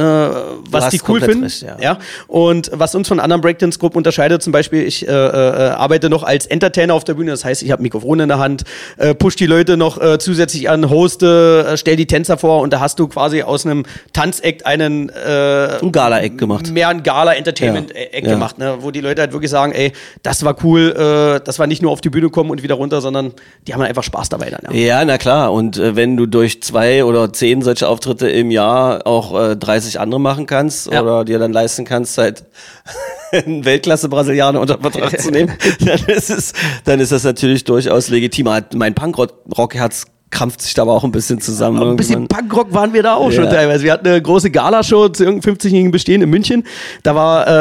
was die cool finden. recht, ja. ja. Und was uns von anderen Breakdance-Gruppen unterscheidet, zum Beispiel, ich äh, äh, arbeite noch als Entertainer auf der Bühne, das heißt, ich habe Mikrofon in der Hand, äh, push die Leute noch äh, zusätzlich an, hoste, äh, stell die Tänzer vor und da hast du quasi aus einem Tanzact einen äh, Ein Gala-Eck gemacht. mehr ein Gala-Entertainment-Eck Ja. Ja. gemacht, ne? wo die Leute halt wirklich sagen, ey, das war cool, äh, das war nicht nur auf die Bühne kommen und wieder runter, sondern die haben einfach Spaß dabei dann. Ja. Ja, na klar. Und äh, wenn du durch zwei oder zehn solche Auftritte im Jahr auch äh, 30 andere machen kannst Ja. oder dir dann leisten kannst, halt einen Weltklasse-Brasilianer unter Vertrag zu nehmen, dann ist es, dann ist das natürlich durchaus legitim. Halt, Mein Punkrock-Herz krampft sich da aber auch ein bisschen zusammen. Ein bisschen. Punkrock waren wir da auch schon Ja. teilweise. Wir hatten eine große Galashow zu irgendeinem 50-jährigen Bestehen in München. Da war äh,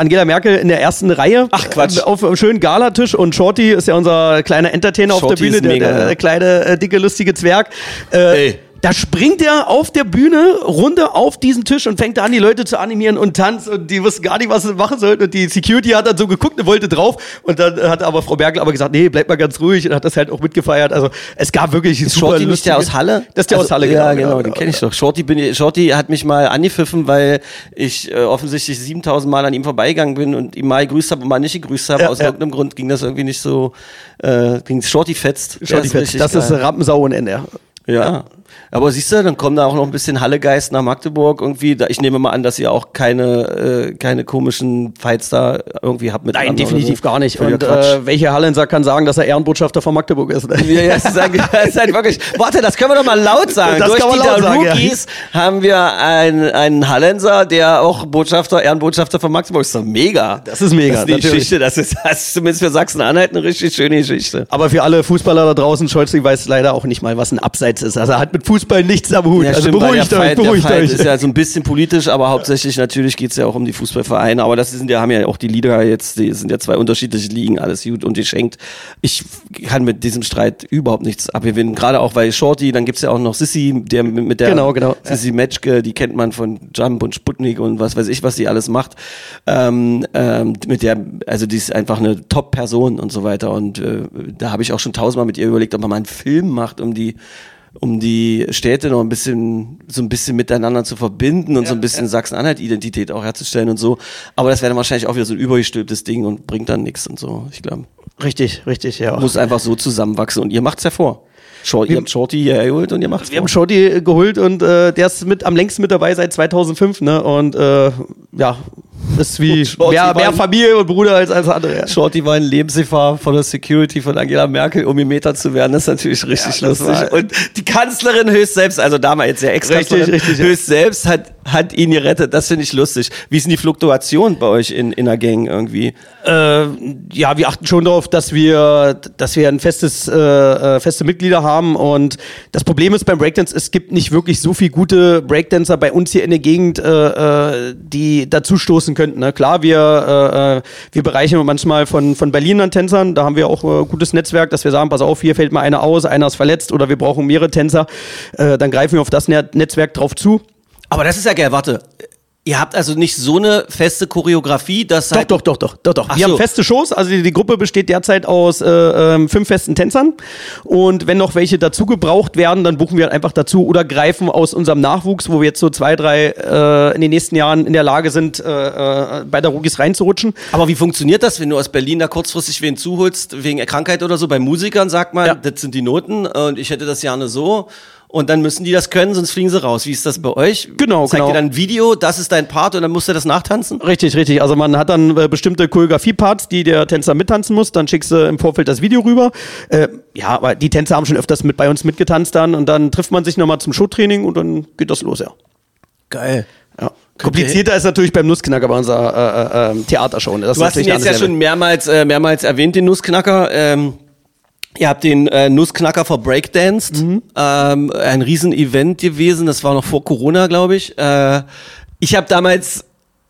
Angela Merkel in der ersten Reihe. Ach, Quatsch. Äh, Auf einem schönen Galatisch und Shorty ist ja unser kleiner Entertainer auf Shorty der Bühne, der, der, ja. kleine, äh, dicke, lustige Zwerg. Äh, Ey. Da springt er auf der Bühne runter auf diesen Tisch und fängt da an, die Leute zu animieren und tanzt und die wussten gar nicht, was sie machen sollten. Und die Security hat dann so geguckt und wollte drauf. Und dann hat aber Frau Merkel aber gesagt, nee, bleib mal ganz ruhig und hat das halt auch mitgefeiert. Also es gab wirklich Ist super Shorty nicht der lustige- aus Halle? Das ist der Also, aus Halle, Ja, genau, den kenne ich doch. Shorty, bin, ich- Shorty hat mich mal angepfiffen, weil ich äh, offensichtlich 7000 Mal an ihm vorbeigegangen bin und ihm mal gegrüßt habe und mal nicht gegrüßt habe. Ja, Aus ja. irgendeinem Grund ging das irgendwie nicht so, äh, ging Shorty fetzt. Shorty ist richtig Das ist geil. Rampensau und Ende. Ja. Aber siehst du, dann kommen da auch noch ein bisschen Hallegeist nach Magdeburg irgendwie. Ich nehme mal an, dass ihr auch keine, äh, keine komischen Fights da irgendwie habt mit Nein, definitiv so. gar nicht. Und äh, welcher Hallensack kann sagen, dass er Ehrenbotschafter von Magdeburg ist? Ja, ja, es ist, halt, ist halt wirklich. Warte, das können wir doch mal laut sagen. Das Durch die laut sagen, ja. Rookies haben wir einen, einen Hallenser, der auch Botschafter, Ehrenbotschafter von Magdeburg ist. Doch mega. Das ist mega, Das ist die natürlich. Geschichte. Das ist, das ist zumindest für Sachsen-Anhalt eine richtig schöne Geschichte. Aber für alle Fußballer da draußen, Scholzig weiß leider auch nicht mal, was ein Abseits ist. Also er hat mit Fußball nichts am Hut. also stimmt, beruhigt der euch, Fight, beruhigt der Fight euch. ist ja so ein bisschen politisch, aber hauptsächlich natürlich geht's ja auch um die Fußballvereine. Aber das sind ja, haben ja auch die Liga jetzt, die sind ja zwei unterschiedliche Ligen, alles gut und geschenkt. Ich kann mit diesem Streit überhaupt nichts abgewinnen. Gerade auch weil Shorty, dann gibt's ja auch noch Sissy, der mit mit der Genau, genau. Sissy Matschke, die kennt man von Jump und Sputnik und was weiß ich, was die alles macht. Ähm, ähm, mit der, also die ist einfach eine Top-Person und so weiter. Und äh, da habe ich auch schon tausendmal mit ihr überlegt, ob man mal einen Film macht, um die um die Städte noch ein bisschen, so ein bisschen miteinander zu verbinden und so ein bisschen Sachsen-Anhalt-Identität auch herzustellen und so. Aber das wäre dann wahrscheinlich auch wieder so ein übergestülptes Ding und bringt dann nichts und so. Ich glaube, Richtig, richtig, ja. muss einfach so zusammenwachsen und ihr macht's hervor. Short, ihr habt Shorty hierher geholt und ihr macht's Wir haben vor. Shorty äh, geholt und äh, der ist mit am längsten mit dabei seit 2005, ne? Und äh, ja, ist wie mehr, mehr ein- Familie und Bruder als als andere. Shorty war in Lebensgefahr von der Security von Angela Merkel, um gemetert zu werden. Das ist natürlich richtig Ja, das lustig. war- Und die Kanzlerin höchst selbst, also damals jetzt ja extra Richtig, richtig, ja. höchst selbst hat, hat ihn gerettet. Das finde ich lustig. Wie ist denn die Fluktuation bei euch in, in der Gang irgendwie? Äh, ja, wir achten schon darauf, dass wir, dass wir ein festes, äh, äh, feste Mitglieder haben. Und das Problem ist beim Breakdance, es gibt nicht wirklich so viel gute Breakdancer bei uns hier in der Gegend, äh, äh, die dazustoßen könnten. Ne? Klar, wir, äh, äh, wir bereichern manchmal von, von Berlinern Tänzern. Da haben wir auch ein gutes Netzwerk, dass wir sagen, pass auf, hier fällt mal einer aus, einer ist verletzt oder wir brauchen mehrere Tänzer. Äh, dann greifen wir auf das Net Netzwerk drauf zu. Aber das ist ja geil, warte. Ihr habt also nicht so eine feste Choreografie, dass Doch, halt doch, doch, doch, doch, doch. Ach Wir so. haben feste Shows, also die, die Gruppe besteht derzeit aus äh, ähm, fünf festen Tänzern und wenn noch welche dazu gebraucht werden, dann buchen wir halt einfach dazu oder greifen aus unserem Nachwuchs, wo wir jetzt so zwei, drei äh, in den nächsten Jahren in der Lage sind, äh, äh, bei der Rookies reinzurutschen. Aber wie funktioniert das, wenn du aus Berlin da kurzfristig wen zuholst, wegen Krankheit oder so? Bei Musikern sagt man, Ja. das sind die Noten und ich hätte das gerne so. Und dann müssen die das können, sonst fliegen sie raus. Wie ist das bei euch? Genau, Zeigt genau. ihr dann ein Video, das ist dein Part und dann musst du das nachtanzen? Richtig, richtig. Also man hat dann äh, bestimmte Choreografie-Parts, die der Tänzer mittanzen muss. Dann schickst du im Vorfeld das Video rüber. Äh, ja, aber die Tänzer haben schon öfters mit bei uns mitgetanzt dann und dann trifft man sich nochmal zum Showtraining und dann geht das los, ja. Geil. ja. Komplizierter ist natürlich beim Nussknacker bei unserer äh, äh, ähm, Theatershow. ne? Das Du hast ihn jetzt ja schon mehrmals, äh, mehrmals erwähnt, den Nussknacker. Ähm, ihr habt den äh, Nussknacker for Breakdanced. Mhm. Ähm, ein Riesen-Event gewesen. Das war noch vor Corona, glaube ich. Äh, ich habe damals,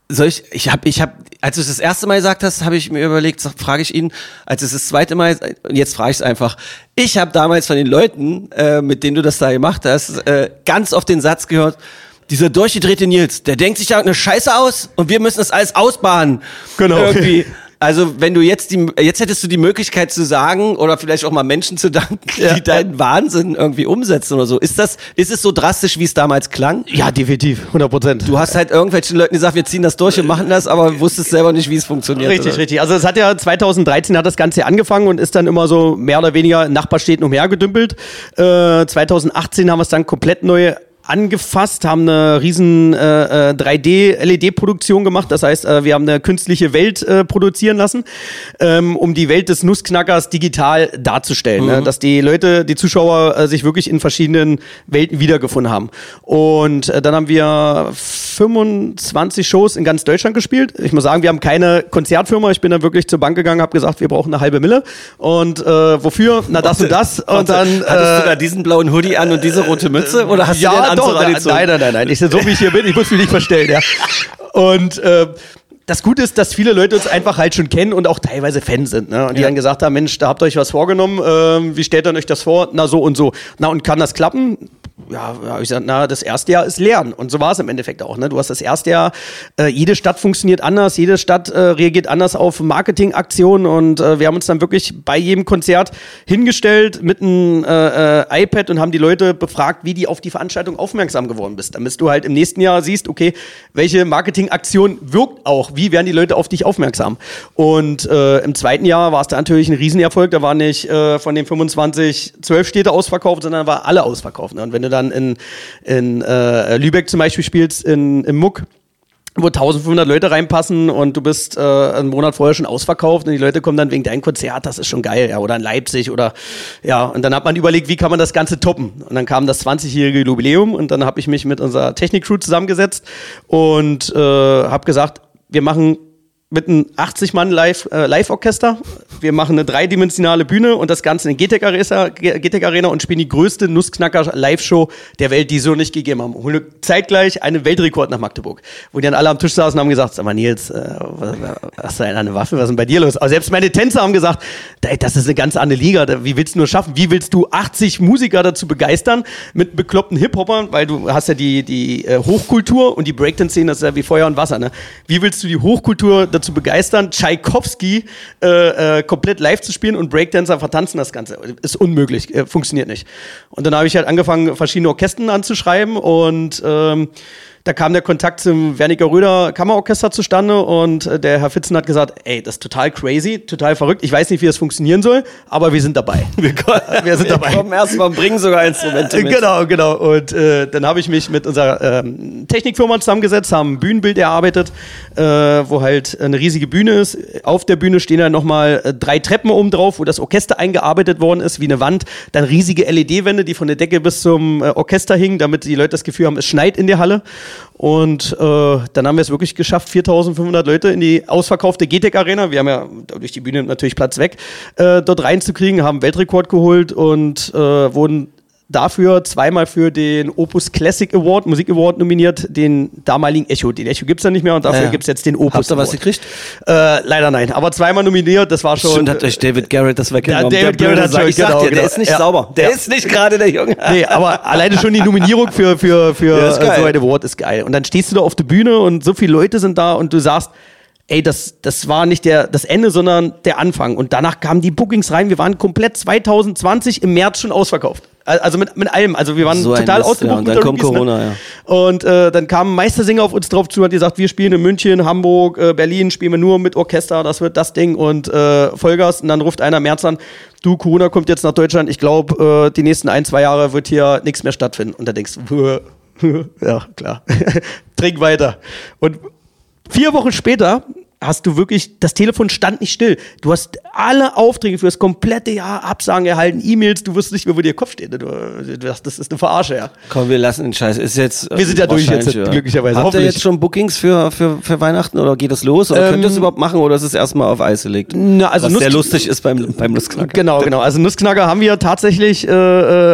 soll ich, ich habe, ich habe, als du es das erste Mal gesagt hast, habe ich mir überlegt, frage ich ihn, als es das zweite Mal, jetzt frage ich es einfach. Ich habe damals von den Leuten, äh, mit denen du das da gemacht hast, äh, ganz oft den Satz gehört, dieser durchgedrehte Nils, der denkt sich da eine Scheiße aus und wir müssen das alles ausbaden. Genau. Irgendwie. Also wenn du jetzt die, jetzt hättest du die Möglichkeit zu sagen oder vielleicht auch mal Menschen zu danken, Ja. die deinen Wahnsinn irgendwie umsetzen oder so. Ist das, ist es so drastisch, wie es damals klang? Ja, definitiv, 100 Prozent. Du hast halt irgendwelchen Leuten gesagt, wir ziehen das durch und machen das, aber wusstest selber nicht, wie es funktioniert. Richtig, oder? richtig. Also es hat ja 2013 hat das Ganze angefangen und ist dann immer so mehr oder weniger in Nachbarstädten umhergedümpelt. Äh, 2018 haben wir es dann komplett neu angefasst, haben eine riesen äh, äh, 3D-LED-Produktion gemacht. Das heißt, äh, wir haben eine künstliche Welt äh, produzieren lassen, ähm, um die Welt des Nussknackers digital darzustellen. Ne? Dass die Leute, die Zuschauer äh, sich wirklich in verschiedenen Welten wiedergefunden haben. Und äh, dann haben wir 25 Shows in ganz Deutschland gespielt. Ich muss sagen, wir haben keine Konzertfirma. Ich bin dann wirklich zur Bank gegangen, habe gesagt, wir brauchen eine halbe Mille. Und äh, wofür? Na das und das. Und dann Hattest du äh, da diesen blauen Hoodie an und diese rote Mütze? Oder hast du ja, Anzug doch, nein, nein, nein, nein. Ich, so wie ich hier bin, ich muss mich nicht verstellen, ja. Und äh, das Gute ist, dass viele Leute uns einfach halt schon kennen und auch teilweise Fan sind. Ne? Und die Ja. dann gesagt haben, Mensch, da habt ihr euch was vorgenommen, ähm, wie stellt ihr euch das vor? Na, so und so. Na, und kann das klappen? Ja, ja ich gesagt, na, das erste Jahr ist Lernen. Und so war es im Endeffekt auch. Ne? Du hast das erste Jahr, äh, jede Stadt funktioniert anders, jede Stadt äh, reagiert anders auf Marketingaktionen und äh, wir haben uns dann wirklich bei jedem Konzert hingestellt mit einem äh, äh, iPad und haben die Leute befragt, wie die auf die Veranstaltung aufmerksam geworden bist. Damit du halt im nächsten Jahr siehst, okay, welche Marketingaktion wirkt auch, wie werden die Leute auf dich aufmerksam. Und äh, im zweiten Jahr war es da natürlich ein Riesenerfolg, da war nicht äh, von den 25 12 Städte ausverkauft, sondern war alle ausverkauft. Ne? Und wenn du dann in, in äh, Lübeck zum Beispiel spielst, in, im Muck, wo 1500 Leute reinpassen und du bist äh, einen Monat vorher schon ausverkauft und die Leute kommen dann wegen deinem Konzert, das ist schon geil, ja, oder in Leipzig oder ja, und dann hat man überlegt, wie kann man das Ganze toppen? Und dann kam das 20-jährige Jubiläum und dann habe ich mich mit unserer Technik-Crew zusammengesetzt und äh, habe gesagt, wir machen mit einem 80 Mann Live äh, Live-Orchester. Wir machen eine dreidimensionale Bühne und das Ganze in GTEC Arena, GTEC Arena und spielen die größte Nussknacker Live-Show der Welt, die so nicht gegeben haben. Holen zeitgleich einen Weltrekord nach Magdeburg. Wo die dann alle am Tisch saßen und haben gesagt, sag mal Nils, äh, was, hast du eine Waffe? Was ist denn bei dir los? Aber selbst meine Tänzer haben gesagt, das ist eine ganz andere Liga. Wie willst du nur schaffen? Wie willst du 80 Musiker dazu begeistern mit bekloppten Hip-Hoppern? Weil du hast ja die, die äh, Hochkultur und die Breakdance-Szene, das ist ja wie Feuer und Wasser. Ne? Wie willst du die Hochkultur dazu begeistern, Tchaikovsky äh, äh, komplett live zu spielen und Breakdancer vertanzen das Ganze? Ist unmöglich, äh, funktioniert nicht. Und dann habe ich halt angefangen, verschiedene Orchestern anzuschreiben und ähm, da kam der Kontakt zum Werniger Röder Kammerorchester zustande und äh, der Herr Fitzen hat gesagt, ey, das ist total crazy, total verrückt. Ich weiß nicht, wie das funktionieren soll, aber wir sind dabei. Wir sind dabei. Wir kommen erstmal und bringen sogar Instrumente mit. Genau, genau. Und äh, dann habe ich mich mit unserer ähm, Technikfirma zusammengesetzt, haben ein Bühnenbild erarbeitet, äh, wo halt eine riesige Bühne ist. Auf der Bühne stehen dann nochmal äh, drei Treppen oben drauf, wo das Orchester eingearbeitet worden ist, wie eine Wand. Dann riesige LED-Wände, die von der Decke bis zum äh, Orchester hingen, damit die Leute das Gefühl haben, es schneit in der Halle. Und äh, dann haben wir es wirklich geschafft, 4500 Leute in die ausverkaufte GTEC Arena, wir haben ja durch die Bühne natürlich Platz weg, äh, dort reinzukriegen, haben Weltrekord geholt und äh, wurden dafür zweimal für den Opus Classic Award, Musik Award nominiert, den damaligen Echo. Den Echo gibt's ja nicht mehr und dafür Ja. gibt's jetzt den Opus Habt ihr was gekriegt? Äh, leider nein, aber zweimal nominiert, das war schon. Stimmt, hat euch David Garrett das weggenommen. Ja, David Garrett hat schon- ich genau, dir, der genau. ist nicht Ja. sauber. Der Ja. ist nicht gerade der Junge. Nee, aber alleine schon die Nominierung für, für, für Ja, äh, geil. so ein Award ist geil. Und dann stehst du da auf der Bühne und so viele Leute sind da und du sagst, ey, das, das war nicht der, das Ende, sondern der Anfang. Und danach kamen die Bookings rein. Wir waren komplett 2020 im März schon ausverkauft. Al- Also mit, mit allem. Also wir waren So total Mist, ausgebucht ja, und dann kommt Rookies, Corona, ne? Und äh, dann kam Meistersinger auf uns drauf zu und hat gesagt, wir spielen in München, Hamburg, äh, Berlin, spielen wir nur mit Orchester, das wird das Ding und äh, Vollgas. Und dann ruft einer März an, du, Corona kommt jetzt nach Deutschland, ich glaube, äh, die nächsten ein, zwei Jahre wird hier nichts mehr stattfinden. Und da denkst du, ja, klar, trink weiter. Und vier Wochen später hast du wirklich, das Telefon stand nicht still. Du hast alle Aufträge für das komplette Jahr Absagen erhalten, E-Mails, du wusstest nicht mehr, wo dir Kopf steht. Du, du, das ist eine Verarsche, ja. Komm, wir lassen den Scheiß. Ist jetzt. Wir sind ja durch jetzt, glücklicherweise. Habt ihr jetzt schon Bookings für, für, für Weihnachten oder geht das los? Oder Ähm, könnt ihr das überhaupt machen oder ist es erstmal auf Eis gelegt? Na, also Was Nuss- sehr lustig ist beim, beim Nussknacker. Genau, genau. Also Nussknacker haben wir tatsächlich, äh,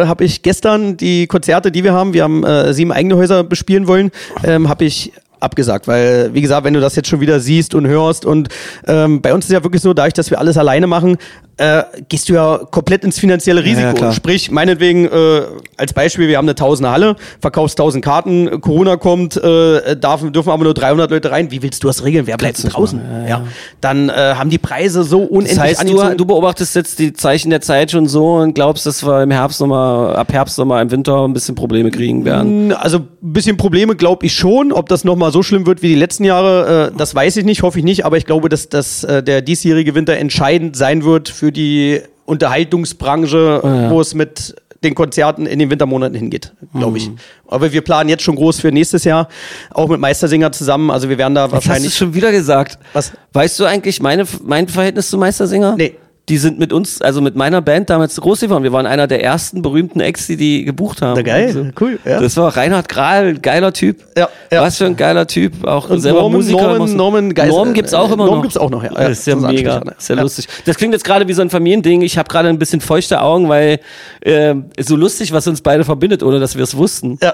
äh, habe ich gestern die Konzerte, die wir haben, wir haben äh, sieben eigene Häuser bespielen wollen, ähm, habe ich abgesagt, weil wie gesagt, wenn du das jetzt schon wieder siehst und hörst und ähm, bei uns ist ja wirklich so, dadurch, dass wir alles alleine machen, äh, gehst du ja komplett ins finanzielle Risiko. ja, klar. Sprich, meinetwegen äh, als Beispiel, wir haben eine tausende Halle, verkaufst tausend Karten, Corona kommt, äh, darf, dürfen aber nur 300 Leute rein. Wie willst du das regeln? Wer bleibt denn nicht draußen? machen. Ja, Dann äh, haben die Preise so unendlich Das heißt, angezogen. du, du beobachtest jetzt die Zeichen der Zeit schon so und glaubst, dass wir im Herbst, Sommer, ab Herbst, Sommer, im Winter ein bisschen Probleme kriegen werden. Also ein bisschen Probleme glaube ich schon. Ob das nochmal so schlimm wird wie die letzten Jahre, äh, das weiß ich nicht, hoffe ich nicht. Aber ich glaube, dass, dass äh, der diesjährige Winter entscheidend sein wird für die Unterhaltungsbranche, wo es mit den Konzerten in den Wintermonaten hingeht, glaube ich. Aber wir planen jetzt schon groß für nächstes Jahr, auch mit Meistersinger zusammen. Also wir werden da Jetzt hast du wahrscheinlich... schon wieder gesagt. Was? Weißt du eigentlich meine, mein Verhältnis zu Meistersinger? Nee. Die sind mit uns, also mit meiner Band damals groß geworden. Wir waren einer der ersten berühmten Acts, die die gebucht haben. Na geil, Also, cool, ja. Das war Reinhard Grahl, geiler Typ. Ja, ja. Was für ein geiler Typ. Auch Und selber Norman- Musiker. Norman- Norman Geis- Norman gibt's auch äh, immer Norman noch. gibt's auch noch, ja. Das ist ja Ja, das ist mega. Ansprechpartner. Das ist ja, Ja. lustig. Das klingt jetzt gerade wie so ein Familiending. Ich habe gerade ein bisschen feuchte Augen, weil äh, so lustig, was uns beide verbindet, ohne dass wir es wussten. Ja.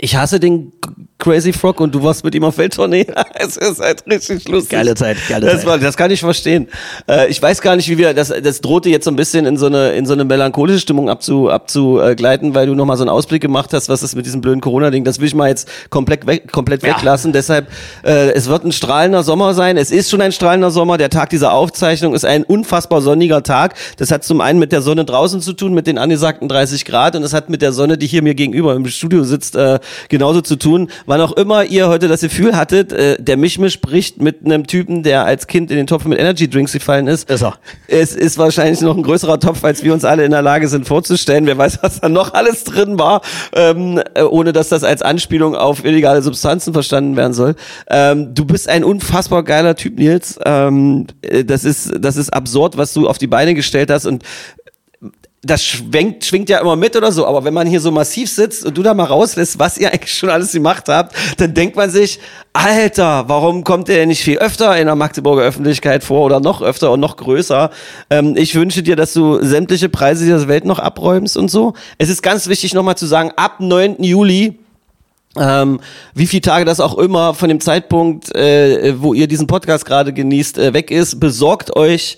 Ich hasse den Crazy Frog und du warst mit ihm auf Welttournee. es ist halt richtig lustig. Geile Zeit, geile das Zeit. War, das kann ich verstehen. Äh, ich weiß gar nicht, wie wir, das, das drohte jetzt so ein bisschen in so eine, in so eine melancholische Stimmung abzu, abzugleiten, weil du nochmal so einen Ausblick gemacht hast, was ist mit diesem blöden Corona-Ding. Das will ich mal jetzt komplett, weg, komplett weglassen. Deshalb, äh, es wird ein strahlender Sommer sein. Es ist schon ein strahlender Sommer. Der Tag dieser Aufzeichnung ist ein unfassbar sonniger Tag. Das hat zum einen mit der Sonne draußen zu tun, mit den angesagten 30 Grad und es hat mit der Sonne, die hier mir gegenüber im Studio sitzt, äh, genauso zu tun. Wann auch immer ihr heute das Gefühl hattet, äh, der Mischmisch spricht mit einem Typen, der als Kind in den Topf mit Energy Drinks gefallen ist. Ist er. Es ist wahrscheinlich noch ein größerer Topf, als wir uns alle in der Lage sind vorzustellen. Wer weiß, was da noch alles drin war, ähm, äh, ohne dass das als Anspielung auf illegale Substanzen verstanden werden soll. Ähm, du bist ein unfassbar geiler Typ, Nils. Ähm, äh, das ist, das ist absurd, was du auf die Beine gestellt hast und das schwenkt, schwingt ja immer mit oder so, aber wenn man hier so massiv sitzt und du da mal rauslässt, was ihr eigentlich schon alles gemacht habt, dann denkt man sich, Alter, warum kommt der nicht viel öfter in der Magdeburger Öffentlichkeit vor oder noch öfter und noch größer? Ähm, ich wünsche dir, dass du sämtliche Preise dieser Welt noch abräumst und so. Es ist ganz wichtig nochmal zu sagen, ab 9. Juli ähm, wie viele Tage das auch immer von dem Zeitpunkt, äh, wo ihr diesen Podcast gerade genießt, äh, weg ist, besorgt euch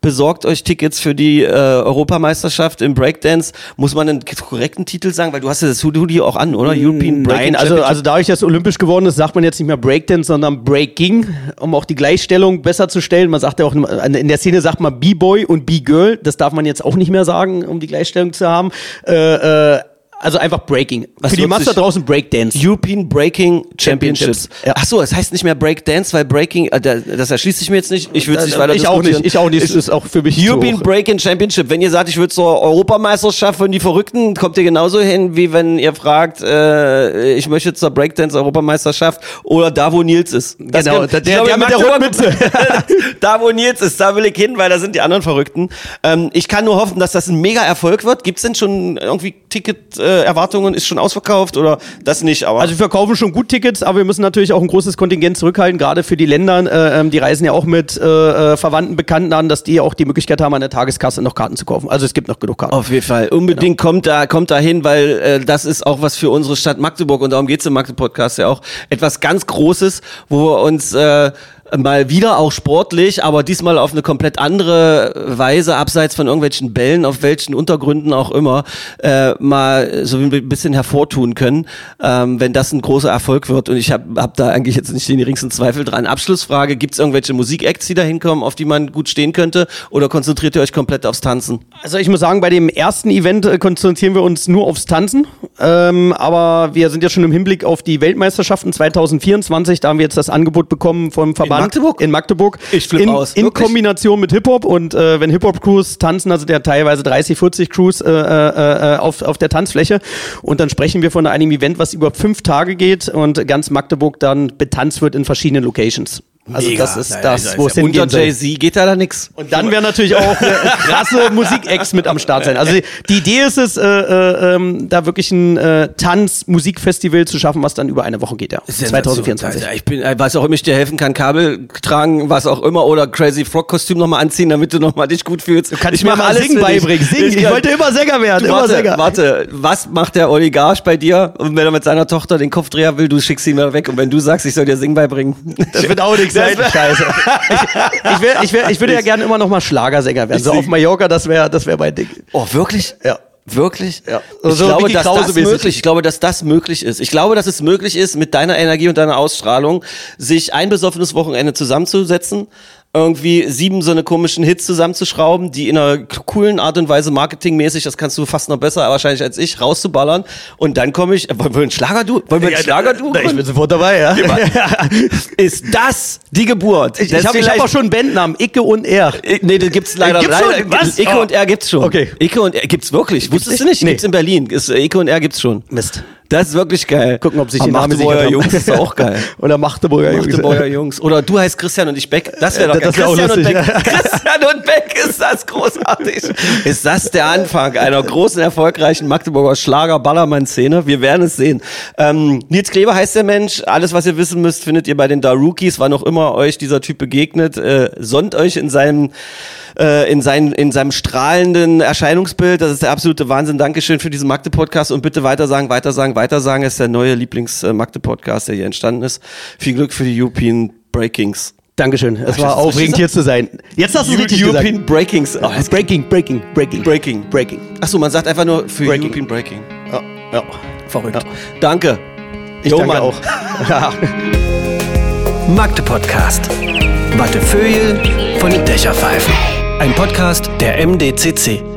besorgt euch Tickets für die äh, Europameisterschaft im Breakdance. Muss man einen korrekten Titel sagen, weil du hast ja das Hoodie auch an, oder? European Breaking Nein, also, also dadurch, dass olympisch geworden ist, sagt man jetzt nicht mehr Breakdance, sondern Breaking, um auch die Gleichstellung besser zu stellen. Man sagt ja auch, in der Szene sagt man B-Boy und B-Girl. Das darf man jetzt auch nicht mehr sagen, um die Gleichstellung zu haben. Äh, äh, also einfach Breaking. Was Für die Masse draußen Breakdance. European Breaking Championships. Championships, ja. Ach so, es heißt nicht mehr Breakdance, weil Breaking, äh, da- das erschließt sich mir jetzt nicht. Ich würde es nicht weiter ich auch nicht, ich auch nicht. Das ist auch für mich European. Breaking Championship. Wenn ihr sagt, ich würde zur Europameisterschaft von die Verrückten, kommt ihr genauso hin, wie wenn ihr fragt, äh, ich möchte zur Breakdance Europameisterschaft oder da, wo Nils ist. Das Genau, kann- der- der in mit der Rotmütze. da, wo Nils ist, da will ich hin, weil da sind die anderen Verrückten. Ähm, ich kann nur hoffen, dass das ein mega Erfolg wird. Gibt's denn schon irgendwie Ticket, äh, äh, Erwartungen? Ist schon ausverkauft oder das nicht? Aber Also wir verkaufen schon gut Tickets, aber wir müssen natürlich auch ein großes Kontingent zurückhalten, gerade für die Länder. Äh, ähm, die reisen ja auch mit äh, äh, Verwandten, Bekannten an, dass die auch die Möglichkeit haben, an der Tageskasse noch Karten zu kaufen. Also es gibt noch genug Karten. Auf jeden Fall. Unbedingt kommt da, kommt da hin, weil äh, das ist auch was für unsere Stadt Magdeburg und darum geht's im Magdeburg-Podcast ja auch. Etwas ganz Großes, wo wir uns äh, mal wieder auch sportlich, aber diesmal auf eine komplett andere Weise, abseits von irgendwelchen Bällen, auf welchen Untergründen auch immer, äh, mal so ein bisschen hervortun können, ähm, wenn das ein großer Erfolg wird. Und ich habe hab da eigentlich jetzt nicht den geringsten Zweifel dran. Abschlussfrage, gibt's irgendwelche Musikacts, die da hinkommen, auf die man gut stehen könnte? Oder konzentriert ihr euch komplett aufs Tanzen? Also ich muss sagen, bei dem ersten Event äh, konzentrieren wir uns nur aufs Tanzen. Ähm, aber wir sind ja schon im Hinblick auf die Weltmeisterschaften 2024. Da haben wir jetzt das Angebot bekommen vom Verband. Magdeburg? In Magdeburg. Ich flipp in, aus. In Wirklich? Kombination mit Hip-Hop. Und äh, wenn Hip-Hop-Crews tanzen, also der teilweise 30, 40 Crews äh, äh, äh, auf, auf der Tanzfläche. Und dann sprechen wir von einem Event, was über fünf Tage geht und ganz Magdeburg dann betanzt wird in verschiedenen Locations. Also das ist das, wo es Unter hingehen soll. Jay-Z geht da da nix. Und dann wäre natürlich auch äh, krasse Musik-Acts mit am Start sein. Also die, Idee ist es, äh, äh, ähm, da wirklich ein äh, Tanz-Musikfestival zu schaffen, was dann über eine Woche geht, ja. 2024. Alter, ich bin, äh, was auch immer ich dir helfen kann, Kabel tragen, was auch immer, oder Crazy Frog Kostüm nochmal anziehen, damit du nochmal dich gut fühlst. Kann ich, mir mal Singen für dich. beibringen. Singen. Ich Ja, wollte immer Sänger werden. Immer Warte, Sänger. warte, was macht der Oligarch bei dir? Und wenn er mit seiner Tochter den Kopfdreher will, du schickst ihn mal weg. Und wenn du sagst, ich soll dir Singen beibringen. Das wird auch nichts sein. Scheiße. Ich, ich, wär, ich, wär, ich würde ja gerne immer noch mal Schlagersänger werden. So auf Mallorca, das wäre das wär mein Ding. Oh, wirklich? Ja. Wirklich? Ja. Ich So glaube, dass das möglich. Ich glaube, dass das möglich ist. Ich glaube, dass es möglich ist, mit deiner Energie und deiner Ausstrahlung, sich ein besoffenes Wochenende zusammenzusetzen, irgendwie sieben so eine komischen Hits zusammenzuschrauben, die in einer coolen Art und Weise marketingmäßig, das kannst du fast noch besser wahrscheinlich als ich, rauszuballern. Und dann komme ich, wollen wir einen Schlager du? Wollen wir einen Schlager du? Ich bin sofort dabei, ja. Ist das die Geburt? Ich, ich habe ich hab auch schon einen Bandnamen, Icke und er. I- Nee, das gibt's leider. Gibt's leider schon? Was? Icke Oh. und R gibt's schon. Okay. Icke und R gibt's wirklich. Wusstest du nicht? Nee. Gibt's in Berlin. Ist, äh, Icke und R gibt's schon. Mist. Das ist wirklich geil. Gucken, ob sich die Namen Magdeburger sichern. Jungs ist auch geil. Oder Magdeburger Jungs. Magdeburger Jungs. Oder du heißt Christian und ich Beck. Das wäre doch Das auch Christian und lustig, Beck. ja. Christian und Beck ist das großartig. Ist das der Anfang einer großen, erfolgreichen Magdeburger Schlager-Ballermann-Szene? Wir werden es sehen. Ähm, Nils Kleber heißt der Mensch. Alles, was ihr wissen müsst, findet ihr bei den Darukies. Wann auch immer euch dieser Typ begegnet, äh, sonnt euch in seinem äh, in, sein, in seinem strahlenden Erscheinungsbild. Das ist der absolute Wahnsinn. Dankeschön für diesen Magde-Podcast und bitte weitersagen, weitersagen, weitersagen. Das ist der neue Lieblings-Magde-Podcast, der hier entstanden ist. Viel Glück für die European Breakings. Dankeschön. Es war aufregend hier zu sein. Jetzt hast du es richtig European gesagt. Breakings. Oh, Breaking, breaking, breaking. Breaking. Breaking. Achso, man sagt einfach nur für Breaking. European Breaking. Ja, ja. verrückt. Danke. Ich Jo, danke Mann. auch. Ja. Magde Podcast. Wattefeuille von den Dächerpfeifen. Ein Podcast der MDCC.